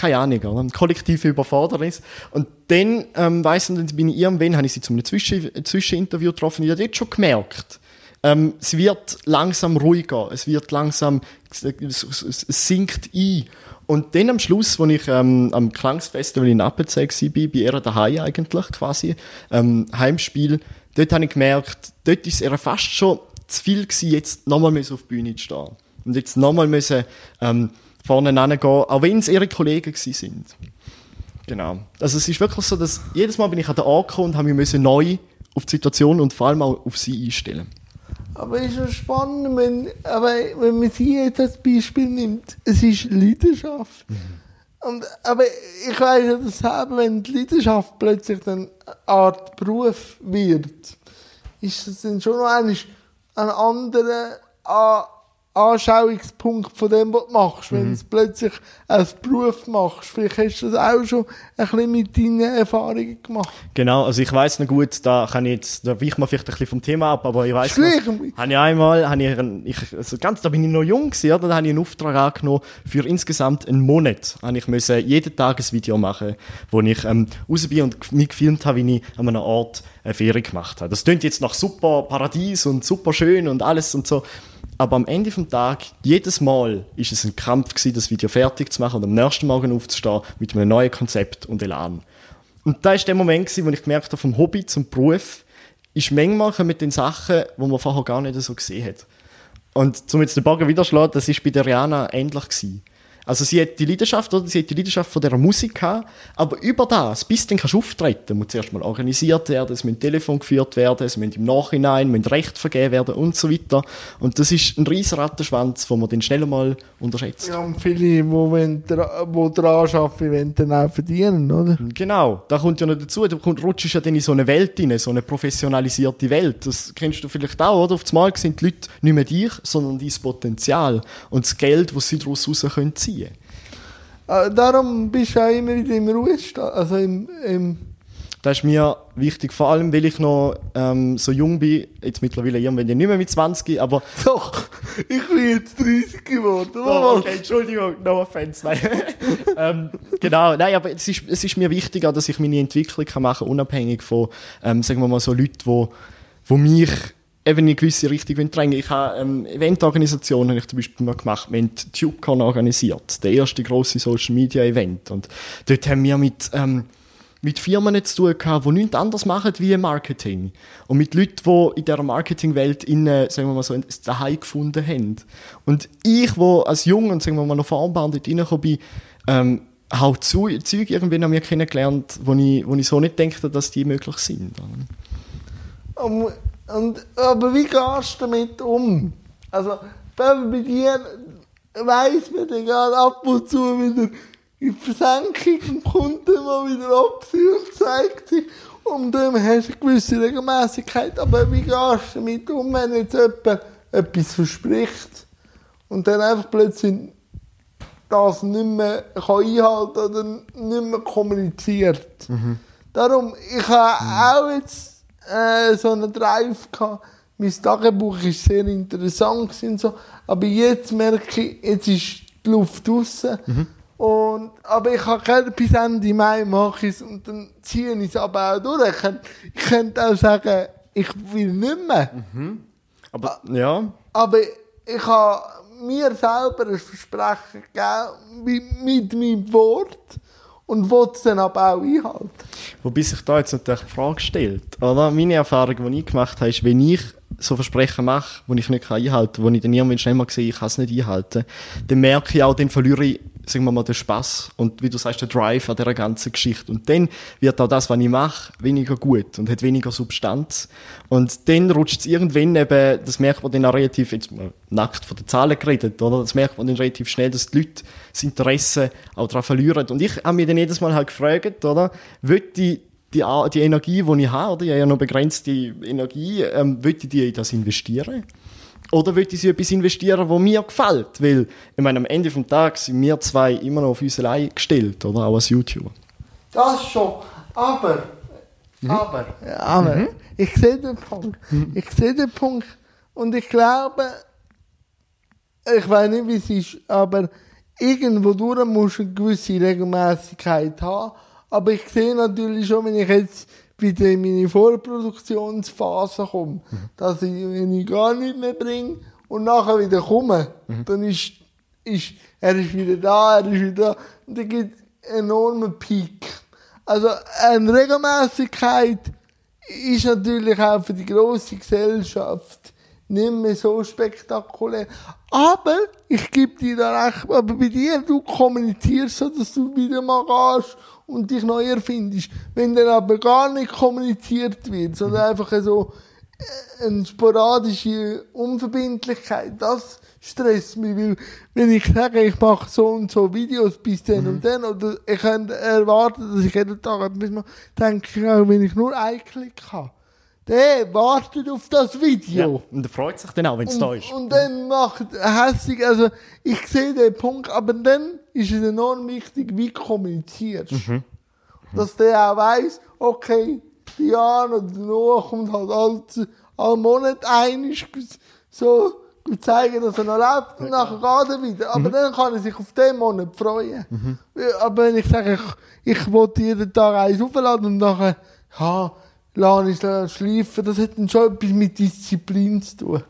Keine Ahnung, kollektive Überfordernis. Und dann, ähm, weiss ich, bin ich irgendwann, habe ich sie zu einem Zwischen Zwischeninterview getroffen, ich habe dort schon gemerkt, ähm, es wird langsam ruhiger, es wird langsam, es, es, es sinkt ein. Und dann am Schluss, als ich ähm, am Klangsfestival in Appenzell war, bei ihr daheim eigentlich quasi, ähm, Heimspiel, dort habe ich gemerkt, dort ist es fast schon zu viel gewesen, jetzt nochmal auf die Bühne zu stehen. Und jetzt nochmal müssen, ähm, vorne hingehen, auch wenn es ihre Kollegen gewesen sind. Genau. Also es ist wirklich so, dass jedes Mal bin ich an den Ort gekommen und habe mich neu auf die Situation und vor allem auch auf sie einstellen. Aber es ist schon spannend, wenn, aber wenn man sie jetzt als Beispiel nimmt. Es ist Leidenschaft. Und, aber ich weiß ja das selber, wenn die Leidenschaft plötzlich dann eine Art Beruf wird, ist das dann schon noch einmal ein anderer An Anschauungspunkt von dem, was du machst, wenn du plötzlich als Beruf machst. Vielleicht hast du das auch schon ein bisschen mit deinen Erfahrungen gemacht. Genau, also ich weiß noch gut, da kann ich jetzt, da weicht man vielleicht ein bisschen vom Thema ab, aber ich weiß noch, habe ich einmal, habe ich, einen- ich also ganz, da bin ich noch jung gewesen, oder? da habe ich einen Auftrag angenommen für insgesamt einen Monat. Habe ich müssen jeden Tag ein Video machen, wo ich ähm, raus bin und mich gefilmt habe, wie ich an einem Ort eine Ferien gemacht habe. Das klingt jetzt nach super Paradies und super schön und alles und so. Aber am Ende vom Tag, jedes Mal, ist es ein Kampf gewesen, das Video fertig zu machen und am nächsten Morgen aufzustehen mit einem neuen Konzept und Elan. Und da ist der Moment gewesen, wo ich gemerkt habe, vom Hobby zum Beruf, ist manchmal mit den Sachen, wo man vorher gar nicht so gesehen hat. Und zum jetzt den Bogen wieder schlagen, das ist bei der Rihanna ähnlich gewesen. Also sie hat die Leidenschaft, oder? Sie hat die Leidenschaft von dieser Musik gehabt, aber über das, bis dann kannst du auftreten, muss zuerst mal organisiert werden, es müssen Telefon geführt werden, es müssen im Nachhinein müssen Recht vergeben werden und so weiter. Und das ist ein riesen Rattenschwanz, den man dann schnell mal unterschätzt. Ja, und viele, die wo dran arbeiten, wollen dann auch verdienen, oder? Genau, da kommt ja noch dazu, du rutschst ja dann in so eine Welt rein, so eine professionalisierte Welt. Das kennst du vielleicht auch, oder? Auf einmal sind die Leute nicht mehr dich, sondern dein Potenzial und das Geld, das sie daraus raus können ziehen Äh, darum bist du auch immer wieder im Ruhestand, also im, im Das ist mir wichtig, vor allem, weil ich noch ähm, so jung bin, jetzt mittlerweile irgendwann nicht mehr mit 20, aber... [laughs] Doch, ich bin jetzt 30 geworden. Oh, okay, Entschuldigung, no offense, nein. [laughs] ähm, genau, nein, aber es ist, es ist mir wichtiger, dass ich meine Entwicklung kann machen kann, unabhängig von, ähm, sagen wir mal, so Leuten, wo, wo mich eben in eine gewisse Richtung drängen Ich habe ähm, Eventorganisationen, habe zum Beispiel mal gemacht, wir haben TubeCon organisiert, der erste grosse Social Media Event und dort haben wir mit, ähm, mit Firmen zu tun gehabt, die nichts anderes machen wie Marketing. Und mit Leuten, die in dieser Marketingwelt innen, sagen wir mal so, ein Daheim gefunden haben. Und ich, wo als jung und sagen wir mal noch formbar dort reingekommen bin, ähm, habe zu, Zeug irgendwie an mir kennengelernt, wo ich, wo ich so nicht denke, dass die möglich sind. Um, und, aber wie gehst du damit um? Also, wenn bei dir weiss man dann gerade ab und zu wieder in die Versenkung und kommt dann mal wieder ab und zeigt sich. Und dann hast du eine gewisse Regelmäßigkeit. Aber wie gehst du damit um, wenn jetzt jemand etwas verspricht und dann einfach plötzlich das nicht mehr kann einhalten oder nicht mehr kommuniziert? Darum, ich habe auch jetzt äh, so einen Drive gehabt. Mein Tagebuch war sehr interessant gewesen so. Aber jetzt merke ich, jetzt ist die Luft draussen. Und, aber ich habe keine, bis Ende Mai mache ich es und dann ziehe ich es aber auch durch. Ich könnte, ich könnte auch sagen, ich will nicht mehr. Aber, ja. Aber ich habe mir selber ein Versprechen gegeben mit, mit meinem Wort und will es dann aber auch einhalten. Wobei sich da jetzt natürlich die Frage stellt, oder? Meine Erfahrung, die ich gemacht habe, ist, wenn ich so Versprechen mache, die ich nicht einhalten kann, wo ich dann irgendwann schnell mal sehe, ich kann es nicht einhalten, dann merke ich auch, dann verliere ich, sagen wir mal, den Spass und wie du sagst, den Drive an dieser ganzen Geschichte. Und dann wird auch das, was ich mache, weniger gut und hat weniger Substanz. Und dann rutscht es irgendwann eben, das merkt man dann auch relativ, jetzt mal nackt von den Zahlen geredet, oder? Das merkt man dann relativ schnell, dass die Leute das Interesse auch daran verlieren. Und ich habe mich dann jedes Mal halt gefragt, oder? Will ich die, die Energie, die ich habe, oder? Ich habe ja noch begrenzte Energie, ähm, will ich die in das investieren? Oder will ich sie in etwas investieren, was mir gefällt? Weil, ich meine, am Ende des Tages sind wir zwei immer noch auf uns allein gestellt, oder? Auch als YouTuber. Das schon. Aber, aber, ja, aber, ich sehe den Punkt. Ich sehe den Punkt. Und ich glaube, ich weiß nicht, wie es ist, aber irgendwo durch musst du eine gewisse Regelmäßigkeit haben. Aber ich sehe natürlich schon, wenn ich jetzt wieder in meine Vorproduktionsphase komme, dass ich, wenn ich gar nichts mehr bringe und nachher wieder komme, dann ist, ist, er ist wieder da, er ist wieder da. Und dann gibt es einen enormen Peak. Also eine Regelmäßigkeit ist natürlich auch für die große Gesellschaft nicht mehr so spektakulär. Aber ich gebe dir da recht, aber bei dir, du kommunizierst so, dass du wieder mal gehst und dich neu erfindest. Wenn dann aber gar nicht kommuniziert wird, sondern einfach so äh, eine sporadische Unverbindlichkeit, das stresst mich, weil wenn ich sage, ich mache so und so Videos bis dann und dann, oder ich könnte erwarten, dass ich jeden Tag etwas mache, denke ich auch, wenn ich nur einen Klick habe, der wartet auf das Video. Und er freut sich dann auch, wenn es da ist. Und dann macht hässlich, also ich sehe den Punkt, aber dann ist es enorm wichtig, wie kommunizierst. Mhm. Dass der auch weiss, okay, die Jan oder der Noah kommt halt all, all Monat ein, so und zeigen, dass er noch lebt und nachher geht er wieder. Aber Mhm. dann kann er sich auf den Monat freuen. Aber wenn ich sage, ich, ich wollte jeden Tag eins aufladen und nachher, ja, lasse ich es das hat dann schon etwas mit Disziplin zu tun.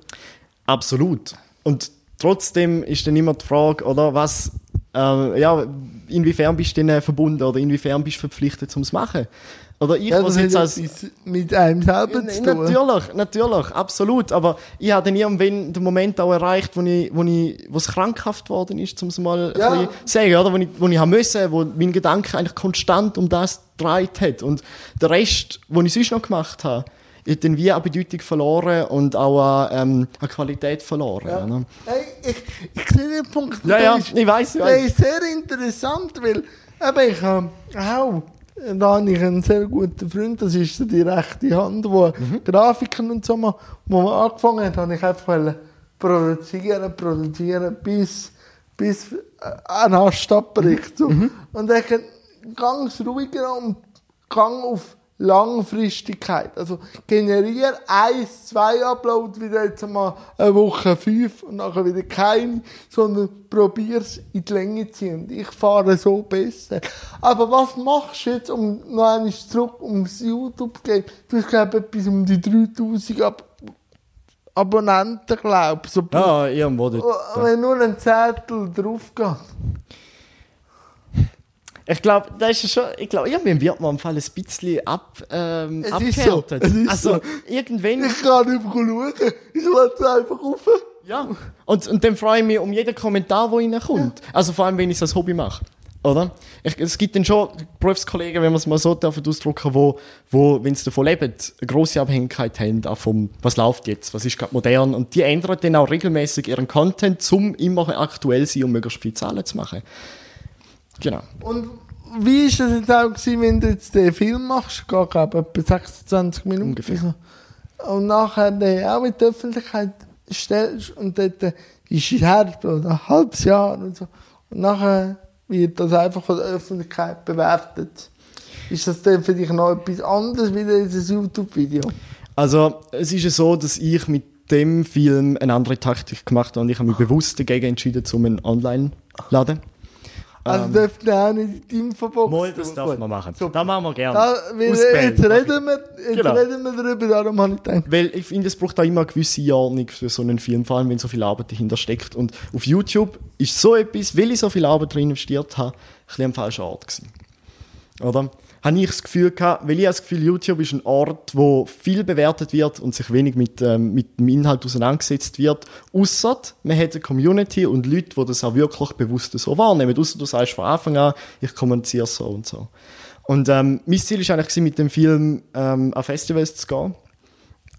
Absolut. Und trotzdem ist dann immer die Frage, oder was, äh, ja, inwiefern bist du denn verbunden oder inwiefern bist du verpflichtet zum zu machen? Oder ich, Ja, was jetzt als... mit einem selber zu tun. Natürlich, natürlich, absolut. Aber ich habe dann irgendwann den Moment auch erreicht, wo ich, wo ich, wo es krankhaft geworden ist, um es mal Ja. ein sagen, oder? Wo ich, wo ich haben müssen, wo mein Gedanke eigentlich konstant um das gedreht hat. Und der Rest, den ich sonst noch gemacht habe, hat dann wie an Bedeutung verloren und auch an, ähm, an Qualität verloren. Ja. oder? Hey, ich, ich sehe den Punkt. Ja, ja, ich ich Der ist sehr interessant, weil eben ich habe auch, da habe ich einen sehr guten Freund, das ist die rechte Hand, wo Mhm. Grafiken und so macht. Wo man angefangen hat, habe ich einfach produzieren, produzieren, bis, bis äh, ein Anstatt bricht. So. Mhm. Und ich ganz ruhiger und gang auf Langfristigkeit. Also generiere eins, zwei Uploads, wieder jetzt mal eine Woche fünf und nachher wieder keine, sondern probier's in die Länge zu ziehen. Und ich fahre so besser. Aber was machst du jetzt, um noch einmal zurück ums YouTube-Game? Du hast, glaube ich, etwas um die 3000 Ab Abonnenten, glaube ich. So Ja, irgendwo dort. Wenn nur ein Zettel drauf geht. Ich glaube, ist ja schon, ich glaube, irgendwie wird man im Fall ein bisschen ab, ähm, Es ist so, abgehärtet. es ist also, so. irgendwann, Ich kann nicht mehr schauen. Ich lasse einfach auf. ja. Und, und dann freue ich mich um jeden Kommentar, der reinkommt. Also, vor allem, wenn ich es als Hobby mache. Oder? Ich, es gibt dann schon Berufskollegen, wenn man es mal so darf, ausdrücken, wo, wo, wenn sie davon leben, eine grosse Abhängigkeit haben, auch vom, was läuft jetzt, was ist gerade modern. Und die ändern dann auch regelmäßig ihren Content, um immer aktuell zu sein und möglichst viel Zahlen zu machen. Genau. Und wie ist es jetzt auch gewesen, wenn du jetzt den Film machst? Geht, etwa 26 Minuten. Ungefähr. So. Und nachher den auch in die Öffentlichkeit stellst und dort ist es her oder ein halbes Jahr und so. Und nachher wird das einfach von der Öffentlichkeit bewertet. Ist das dann für dich noch etwas anderes wie dieses YouTube-Video? Also, es ist ja so, dass ich mit dem Film eine andere Taktik gemacht habe und ich habe mich bewusst dagegen entschieden, um ihn online zu laden. Also dürfte er auch nicht in die Infobox Mal, das darf man machen. Super. Das machen wir gerne. Da, weil, jetzt reden wir, jetzt Genau. reden wir darüber, darum habe ich gedacht. Weil ich finde, es braucht auch immer eine gewisse Einordnung für so einen Film, vor allem wenn so viel Arbeit dahinter steckt. Und auf YouTube ist so etwas, weil ich so viel Arbeit drin investiert habe, ein bisschen am falschen Ort gewesen. Oder? Habe ich das Gefühl gehabt, weil ich das Gefühl, YouTube ist ein Ort, wo viel bewertet wird und sich wenig mit, ähm, mit dem Inhalt auseinandergesetzt wird. Ausser man hat eine Community und Leute, die das auch wirklich bewusst so wahrnehmen. Ausser du sagst von Anfang an, ich kommuniziere so und so. Und ähm, mein Ziel war eigentlich, mit dem Film ähm, an Festivals zu gehen.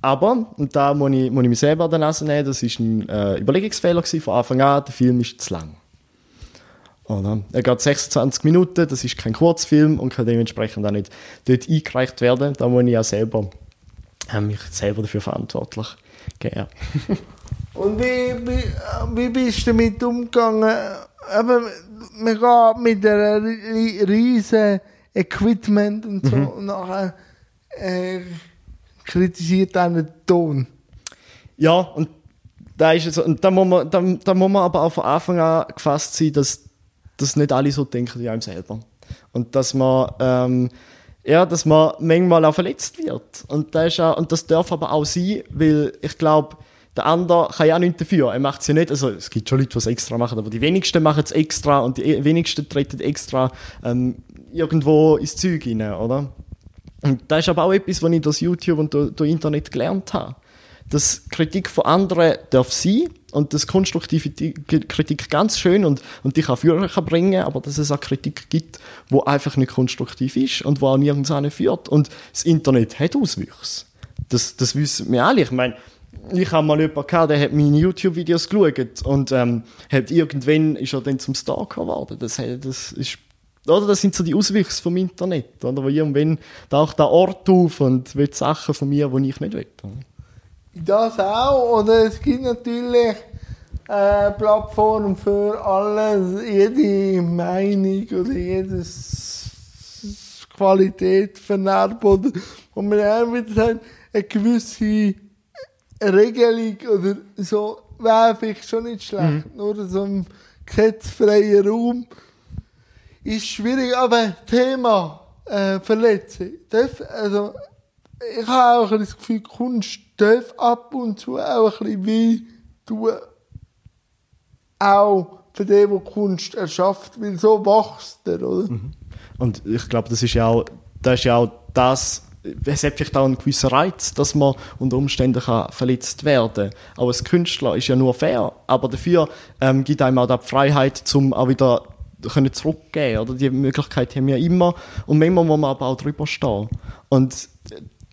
Aber, und da muss ich, muss ich mich selber an der Nase nehmen, das war ein äh, Überlegungsfehler gewesen von Anfang an, der Film ist zu lang. Oder? Er geht 26 Minuten, das ist kein Kurzfilm und kann dementsprechend auch nicht dort eingereicht werden. Da muss ich auch selber, äh, mich selber dafür verantwortlich geben. [laughs] Und wie, wie, wie bist du damit umgegangen? Eben, man geht mit einem ri- riesen Equipment und so und nachher äh, kritisiert einen den Ton. Ja, und da ist es, und da muss man, da, da muss man aber auch von Anfang an gefasst sein, dass, dass nicht alle so denken wie einem selber. Und dass man, ähm, ja, dass man manchmal auch verletzt wird. Und das, ist auch, und das darf aber auch sein, weil ich glaube, der andere kann ja auch nichts dafür. Er macht es ja nicht, also es gibt schon Leute, die es extra machen, aber die wenigsten machen es extra und die wenigsten treten extra ähm, irgendwo ins Zeug rein, oder? Und das ist aber auch etwas, was ich durch YouTube und durch, durch Internet gelernt habe. Dass Kritik von anderen darf sein und dass konstruktive Ti- Kritik ganz schön und, und dich auch führen kann bringen, aber dass es auch Kritik gibt, wo einfach nicht konstruktiv ist und wo auch nirgends führt. Und das Internet hat Auswüchse. Das, das wissen wir alle. Ich meine, ich habe mal jemanden gehabt, der hat meine YouTube-Videos geschaut und ähm, hat irgendwann ist er dann zum Stalker geworden. Das, das ist oder das sind so die Auswüchse vom Internet, oder? Wo irgendwann taucht der Ort auf und will Sachen von mir, die ich nicht will. oder? Das auch. Oder es gibt natürlich äh, Plattformen für alles, jede Meinung oder jedes Qualität vernarbt oder wo man auch wieder sagt, eine gewisse Regelung oder so wäre vielleicht schon nicht schlecht. Nur so ein gesetzfreier Raum ist schwierig, aber Thema äh, Verletzung. Darf, also, ich habe auch das Gefühl, Kunst darf ab und zu auch ein bisschen weh tun. Auch für den, der Kunst erschafft, weil so wächst er, oder? Und ich glaube, das ist ja auch, das ist ja auch das es hat vielleicht auch einen gewissen Reiz, dass man unter Umständen kann verletzt werden kann. Auch als Künstler ist ja nur fair, aber dafür ähm, gibt einem auch die Freiheit, um auch wieder können zurückgeben oder die Möglichkeit haben wir immer und manchmal muss man aber auch drüber stehen und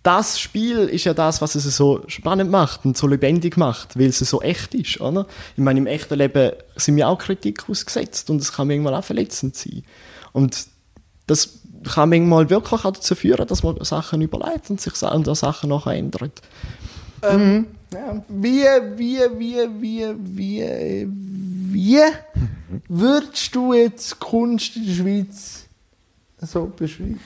das Spiel ist ja das, was es so spannend macht und so lebendig macht, weil es so echt ist, oder? Ich meine, im echten Leben sind wir auch Kritik ausgesetzt und es kann manchmal auch verletzend sein. Und das kann manchmal wirklich auch dazu führen, dass man Sachen überlegt und sich an Sachen nachher ändert. Ähm, mhm. ja. Wie, wie, wie, wie, wie, wie würdest du jetzt Kunst in der Schweiz so beschreiben?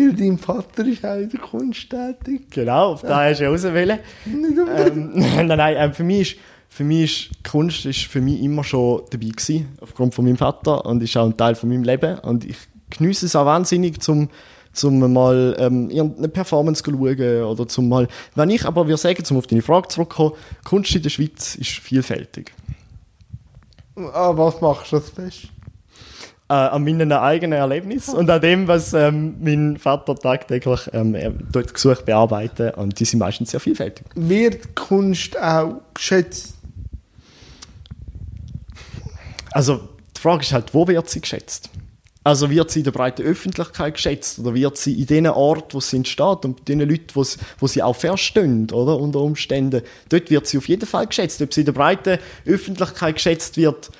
Weil dein Vater ist auch in der Kunst tätig. Genau, auf da hast du auswählen. ähm, [laughs] nein, nein, ähm, für mich ist für mich ist Kunst ist für mich immer schon dabei gewesen, aufgrund von meinem Vater und ist auch ein Teil von meinem Leben und ich genieße es auch wahnsinnig zum zum mal ähm, eine Performance zu schauen oder zum mal, wenn ich aber wir sagen, zum auf deine Frage zurückkommen, Kunst in der Schweiz ist vielfältig. Ah, was machst du das fest? Äh, an meinen eigenen Erlebnissen und an dem, was ähm, mein Vater tagtäglich ähm, dort gesucht bearbeitet und die sind meistens sehr vielfältig. Wird Kunst auch geschätzt? Also die Frage ist halt, wo wird sie geschätzt? Also wird sie in der breiten Öffentlichkeit geschätzt oder wird sie in den Orten, wo sie entsteht und bei den Leuten, wo sie auch verstehen, oder, unter Umständen, dort wird sie auf jeden Fall geschätzt. Ob sie in der breiten Öffentlichkeit geschätzt wird,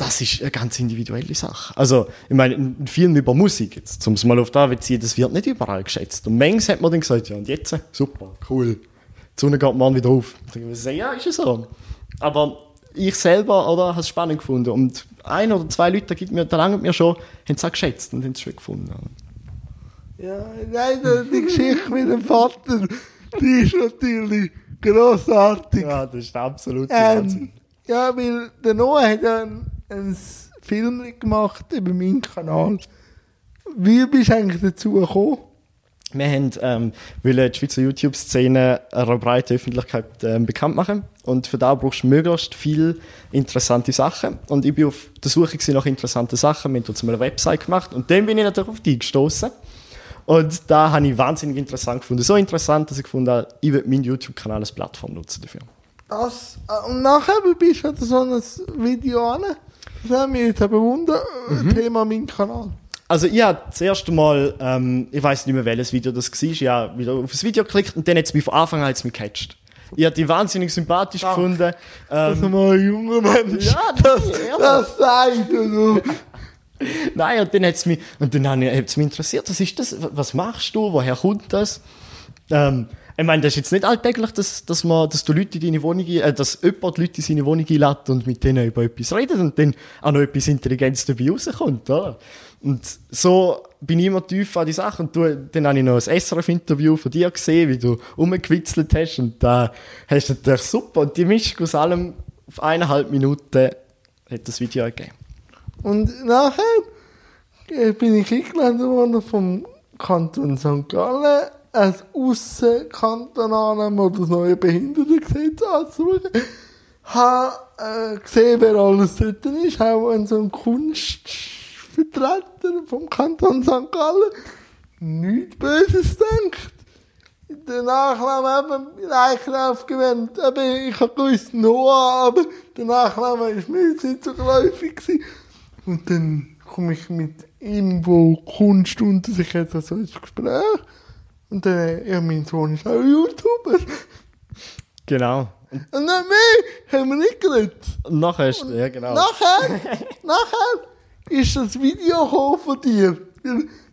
das ist eine ganz individuelle Sache. Also, ich meine, ein Film über Musik, jetzt, um es mal auf da zu ziehen, das wird nicht überall geschätzt. Und manchmal hat man dann gesagt, ja, und jetzt? Super, cool. Die Sonne geht morgen wieder auf. Ich sagen, ja, ist ja so. Aber ich selber, oder, habe es spannend gefunden. Und ein oder zwei Leute, gibt mir, da lange mir schon, haben es auch geschätzt und haben es schon gefunden. Ja, nein, die Geschichte mit dem Vater, die ist natürlich grossartig. Ja, das ist absolut ähm, Ja, weil der Noah hat ja einen, einen Film gemacht über meinen Kanal. Wie bist du eigentlich dazu gekommen? Wir haben, ähm, wollen die Schweizer YouTube-Szene einer breiten Öffentlichkeit ähm, bekannt machen. Und für das brauchst du möglichst viele interessante Sachen. Und ich bin auf der Suche nach interessanten Sachen. Wir haben uns eine Website gemacht. Und dann bin ich natürlich auf die gestoßen. Und da habe ich wahnsinnig interessant gefunden. So interessant, dass ich gefunden habe, ich will meinen YouTube-Kanal als Plattform nutzen dafür. Das, äh, und nachher bist du so ein Video an. Das haben wir jetzt bewundert. Mhm. Thema mein Kanal. Also ich habe das erste Mal, ähm, ich weiß nicht mehr welches Video das war, ich habe wieder auf das Video geklickt und dann hat es mich von Anfang an gecatcht. Ich habe die wahnsinnig sympathisch Ach, gefunden. Ähm, das ist mal ein junger Mensch. Ja, das, das sagt du. [laughs] Nein, und dann hat es mich, und dann hat es mich interessiert, was ist das, was machst du, woher kommt das? Ähm, ich meine, das ist jetzt nicht alltäglich, dass, dass, man, dass du Leute in deine Wohnung, äh, dass jemand Leute in seine Wohnung einlädt und mit denen über etwas redet und dann auch noch etwas Intelligentes dabei rauskommt, oder? Und so bin ich immer tief an die Sache. Und du, dann habe ich noch ein SRF-Interview von dir gesehen, wie du rumgewitzelt hast. Und da hast du natürlich super. Und die Mischung aus allem auf eineinhalb Minuten hat das Video gegeben. Und nachher äh, bin ich eingeladen worden vom Kanton St. Gallen als aussenkantonalen oder das neue Behindertengesetz anzuschauen. Habe äh, gesehen, wer alles dort ist, auch in so einem Kunst Vertreter vom Kanton St. Gallen nichts Böses denkt. Der Nachname eben Eichelauf gewählt. Eben, ich habe gewusst Noah, aber der Nachname ist mir nicht so geläufig gewesen. Und dann komme ich mit ihm, wo Kunst unter sich hat, also ins Gespräch. Und dann, ja, mein Sohn ist auch YouTuber. Genau. Und nicht mehr haben wir nicht geredet. Nachher ist, ja genau. Nachher, [laughs] nachher ist das Video von dir.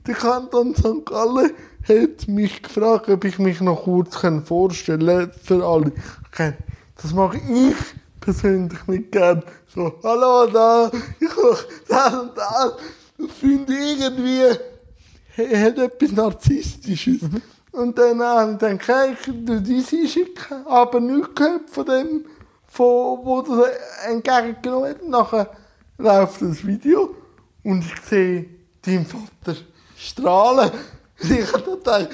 Der Kanton St. Gallen hat mich gefragt, ob ich mich noch kurz vorstellen kann für alle. Das mache ich persönlich nicht gern. So, hallo da, ich mache das und das. Das finde ich irgendwie, hat etwas Narzisstisches. Mhm. Und dann habe ich gedacht, hey, ich tu diese schicken, aber nichts gehört von dem, von, wo das entgegengenommen hat. Nachher läuft das Video und ich sehe deinen Vater strahlen. Und [laughs] ich habe gedacht,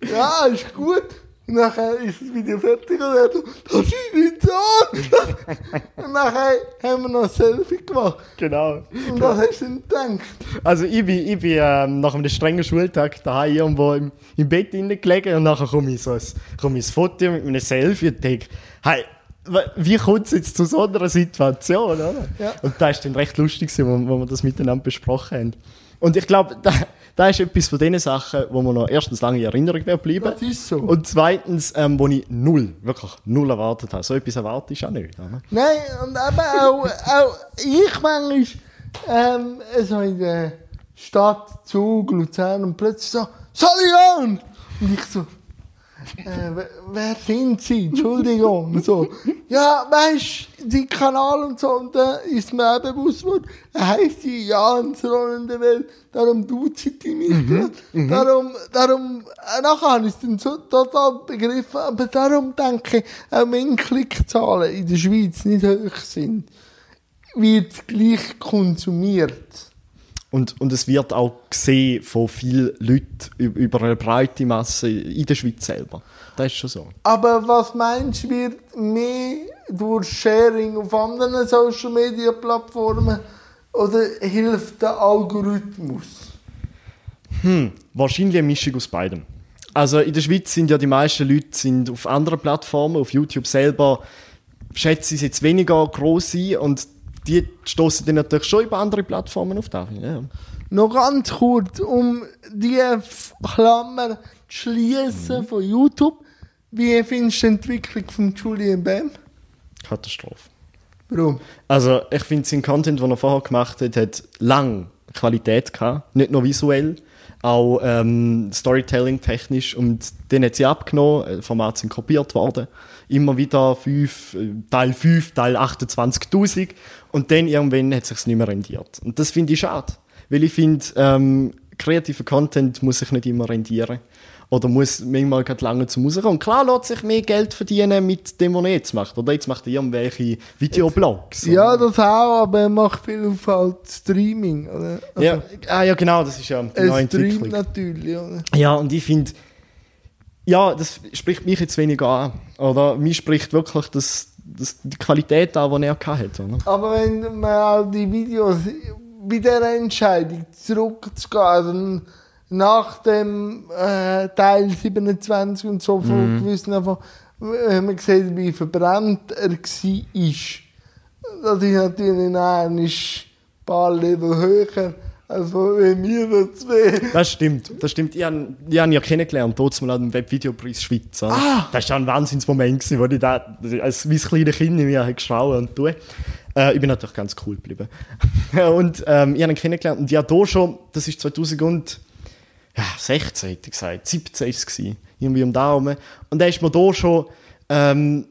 [laughs] ja, ist gut. Nachher ist das Video fertig und er so, das ist nicht so. und nachher haben wir noch ein Selfie gemacht. Genau. Und was hast du denn gedacht? Also ich bin, ich bin ähm, nach einem strengen Schultag daheim irgendwo im, im Bett gelegen und nachher komme ich so ein, komme ich ein Foto mit einem Selfie und denke, hey, wie kommt es jetzt zu so einer Situation, oder? Ja. Und da ist dann recht lustig, wo, wo wir das miteinander besprochen haben. Und ich glaube, da, da ist etwas von den Sachen, wo man noch erstens lange in Erinnerung wird bleiben. Das ist so. Und zweitens, ähm, wo ich null, wirklich null erwartet habe. So etwas erwarte ich auch nicht. Oder? Nein, und eben auch, auch ich manchmal ähm, so in der Stadt Zug, Luzern und plötzlich so, Salian! Und ich so, äh, wer- sind Sie? Entschuldigung. So, ja, weißt die Kanal und so, und da ist mir auch bewusst geworden, er heisst die Jans rollende Welt, darum tut sie die mich. Darum, darum, äh, nachher habe ich es dann so total begriffen, aber darum denke ich, auch wenn Klickzahlen in der Schweiz nicht hoch sind, wird gleich konsumiert. Und, und es wird auch gesehen von vielen Leuten üb- über eine breite Masse in der Schweiz selber. Das ist schon so. Aber was meinst du, wird mehr durch Sharing auf anderen Social Media Plattformen oder hilft der Algorithmus? Hm, wahrscheinlich eine Mischung aus beidem. Also in der Schweiz sind ja die meisten Leute sind auf anderen Plattformen, auf YouTube selber schätze ich es jetzt weniger groß ein und die stoßen dann natürlich schon über andere Plattformen auf. Ich, Ja. Noch ganz kurz, um die Klammer zu schließen von YouTube. Wie findest du die Entwicklung von Julian Bam? Katastrophe. Warum? Also ich finde, sein Content, den er vorher gemacht hat, hat lang Qualität gehabt. Nicht nur visuell, auch ähm, Storytelling-technisch. Und den hat sie abgenommen, Formate sind kopiert worden. Immer wieder fünf, äh, Teil 5, Teil 28.000. Und dann irgendwann hat es sich nicht mehr rendiert. Und das finde ich schade. Weil ich finde, ähm, kreativer Content muss sich nicht immer rendieren. Oder muss manchmal gerade lange zum rauskommen. Klar lässt sich mehr Geld verdienen mit dem, was er jetzt macht. Oder jetzt macht er irgendwelche Videoblogs. Ja, das auch, aber er macht viel auf halt Streaming. Oder? Also, Ja, ah, ja, genau, das ist ja die neue Entwicklung. natürlich. Oder? Ja, und ich finde, ja, das spricht mich jetzt weniger an. Oder mich spricht wirklich das, das, die Qualität an, die er hatte. Oder? Aber wenn man auch die Videos bei der Entscheidung zurückzugehen, also nach dem äh, Teil 27 und so von gewissen einfach, wenn man sieht, wie verbrannt er war, das ist natürlich ein paar Level höher, als wenn wir da zwei. Das stimmt, das stimmt. Ich habe ich hab ihn ja kennengelernt, dort mal an dem Webvideopreis Schweiz. Ah! Das war ein Wahnsinnsmoment, gewesen, wo ich da als mein kleines Kind in mir habe geschrauen und tun. Äh, ich bin natürlich ganz cool geblieben. [laughs] und ähm, ich habe ihn kennengelernt und ja, da schon, das ist 2000 ja, 16 hätte ich gesagt, 17 war es, irgendwie um da herum. Und da ist mir da schon, ähm,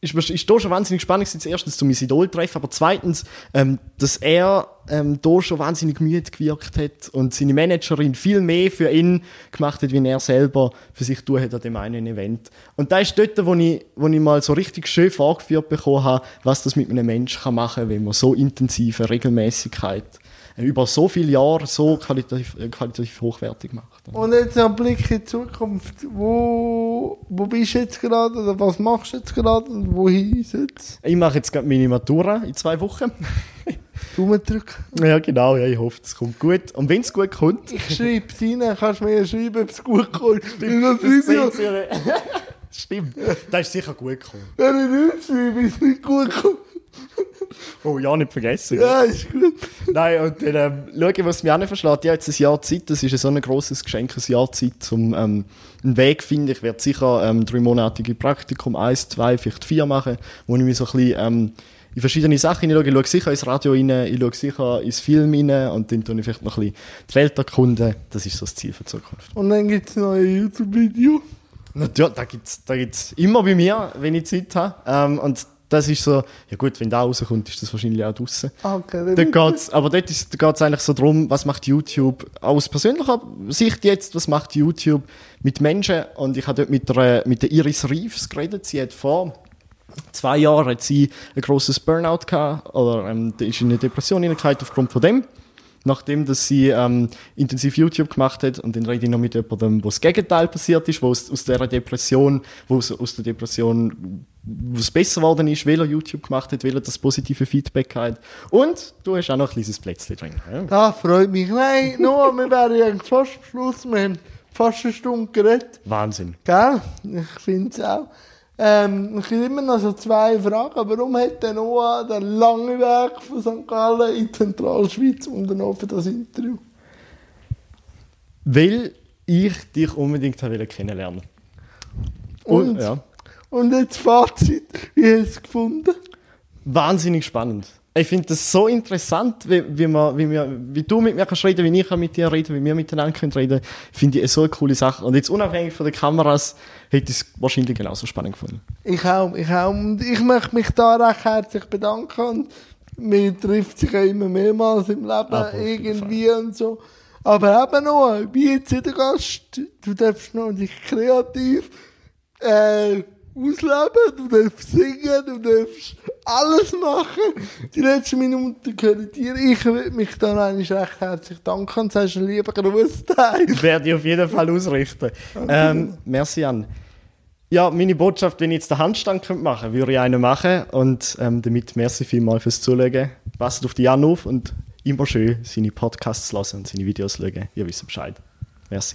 ist, ist da schon wahnsinnig spannend gewesen, erstens zu meinem Idol treffen, aber zweitens, ähm, dass er ähm, da schon wahnsinnig müde gewirkt hat und seine Managerin viel mehr für ihn gemacht hat, wie er selber für sich tun hat an dem einen Event. Und da ist dort, wo ich, wo ich mal so richtig schön vorgeführt bekommen habe, was das mit einem Menschen machen kann, wenn man so intensive Regelmäßigkeit über so viele Jahre so qualitativ, äh, qualitativ hochwertig macht. Und jetzt ein Blick in die Zukunft. Wo, wo bist du jetzt gerade oder was machst du jetzt gerade und wohin jetzt? Ich mache jetzt gerade meine Matura in zwei Wochen. [laughs] Daumen drücken. ja, genau, ja, ich hoffe, es kommt gut. Und wenn es gut kommt, Ich schreibe es rein, kannst du mir ja schreiben, ob es gut kommt. [laughs] Weil das ihr- [laughs] Stimmt, das ist sicher gut gekommen. wenn ich nicht schreibe, ist es nicht gut gekommen. [laughs] Oh ja, nicht vergessen. Ja, ist gut. Nein, und dann ähm, schauen, was mich auch verschlägt. Ich habe jetzt ein Jahr Zeit, das ist so ein grosses Geschenk, ein Jahr Zeit, um ähm, einen Weg zu finden. Ich werde sicher ähm, dreimonatige Praktikum, eins, zwei, vielleicht vier machen, wo ich mich so ein bisschen ähm, in verschiedene Sachen hineinschaue. Ich schaue sicher ins Radio rein, ich schaue sicher ins Film rein und dann tue ich vielleicht noch ein bisschen die Welt erkunden. Das ist so das Ziel für die Zukunft. Und dann gibt es noch ein YouTube-Video. Natürlich, da gibt's, da gibt's immer bei mir, wenn ich Zeit habe. Ähm, und das ist so, ja gut, wenn da rauskommt, ist das wahrscheinlich auch draussen. Okay, geht's, aber dort, dort geht's eigentlich so darum, was macht YouTube aus persönlicher Sicht jetzt, was macht YouTube mit Menschen? Und ich habe dort mit der, mit der Iris Reeves geredet. Sie hat vor zwei Jahren hat sie ein grosses Burnout gehabt, oder ähm, ist in eine Depression hineingefallen aufgrund von dem. nachdem dass sie ähm, intensiv YouTube gemacht hat und dann rede ich noch mit jemandem, wo das Gegenteil passiert ist, wo aus, aus der Depression, wo aus, aus der Depression wo es besser geworden ist, weil er YouTube gemacht hat, weil er das positive Feedback hat. Und du hast auch noch ein kleines Plätzchen drin. Ja? Das freut mich. Nein, [laughs] nur, wir wären ja fast am Schluss. Wir haben fast eine Stunde geredet. Wahnsinn. Gell? Ich finde es auch. Ähm, ich habe immer noch so zwei Fragen. Warum hat der Noah den langen Weg von St. Gallen in die Zentralschweiz unternommen für das Interview? Weil ich dich unbedingt kennenlernen Und, ja. Und jetzt Fazit. Wie hast du es gefunden? Wahnsinnig spannend. Ich finde das so interessant, wie, wie, man, wie, wir, wie du mit mir kannst reden, wie ich mit dir reden, wie wir miteinander können reden. Finde ich so eine coole Sache. Und jetzt unabhängig von den Kameras hätte ich es wahrscheinlich genauso spannend gefunden. Ich auch, ich auch. Und ich möchte mich da recht herzlich bedanken. Und man trifft sich ja immer mehrmals im Leben Aber irgendwie und so. Aber eben noch, wie jetzt jeder Gast, du darfst noch dich kreativ äh, ausleben, du darfst singen, du darfst alles machen. Die letzten Minuten gehören dir. Ich will mich da noch einmal recht herzlich danken und sagst einen lieben Gruß [laughs] daheim. Werde ich auf jeden Fall ausrichten. Ähm, merci, Jan. Ja, meine Botschaft, wenn ich jetzt den Handstand könnte machen würde ich einen machen. Und ähm, damit merci vielmal fürs Zulegen. Passt auf die Jan auf und immer schön seine Podcasts hören und seine Videos schauen. Ihr wisst Bescheid. Merci.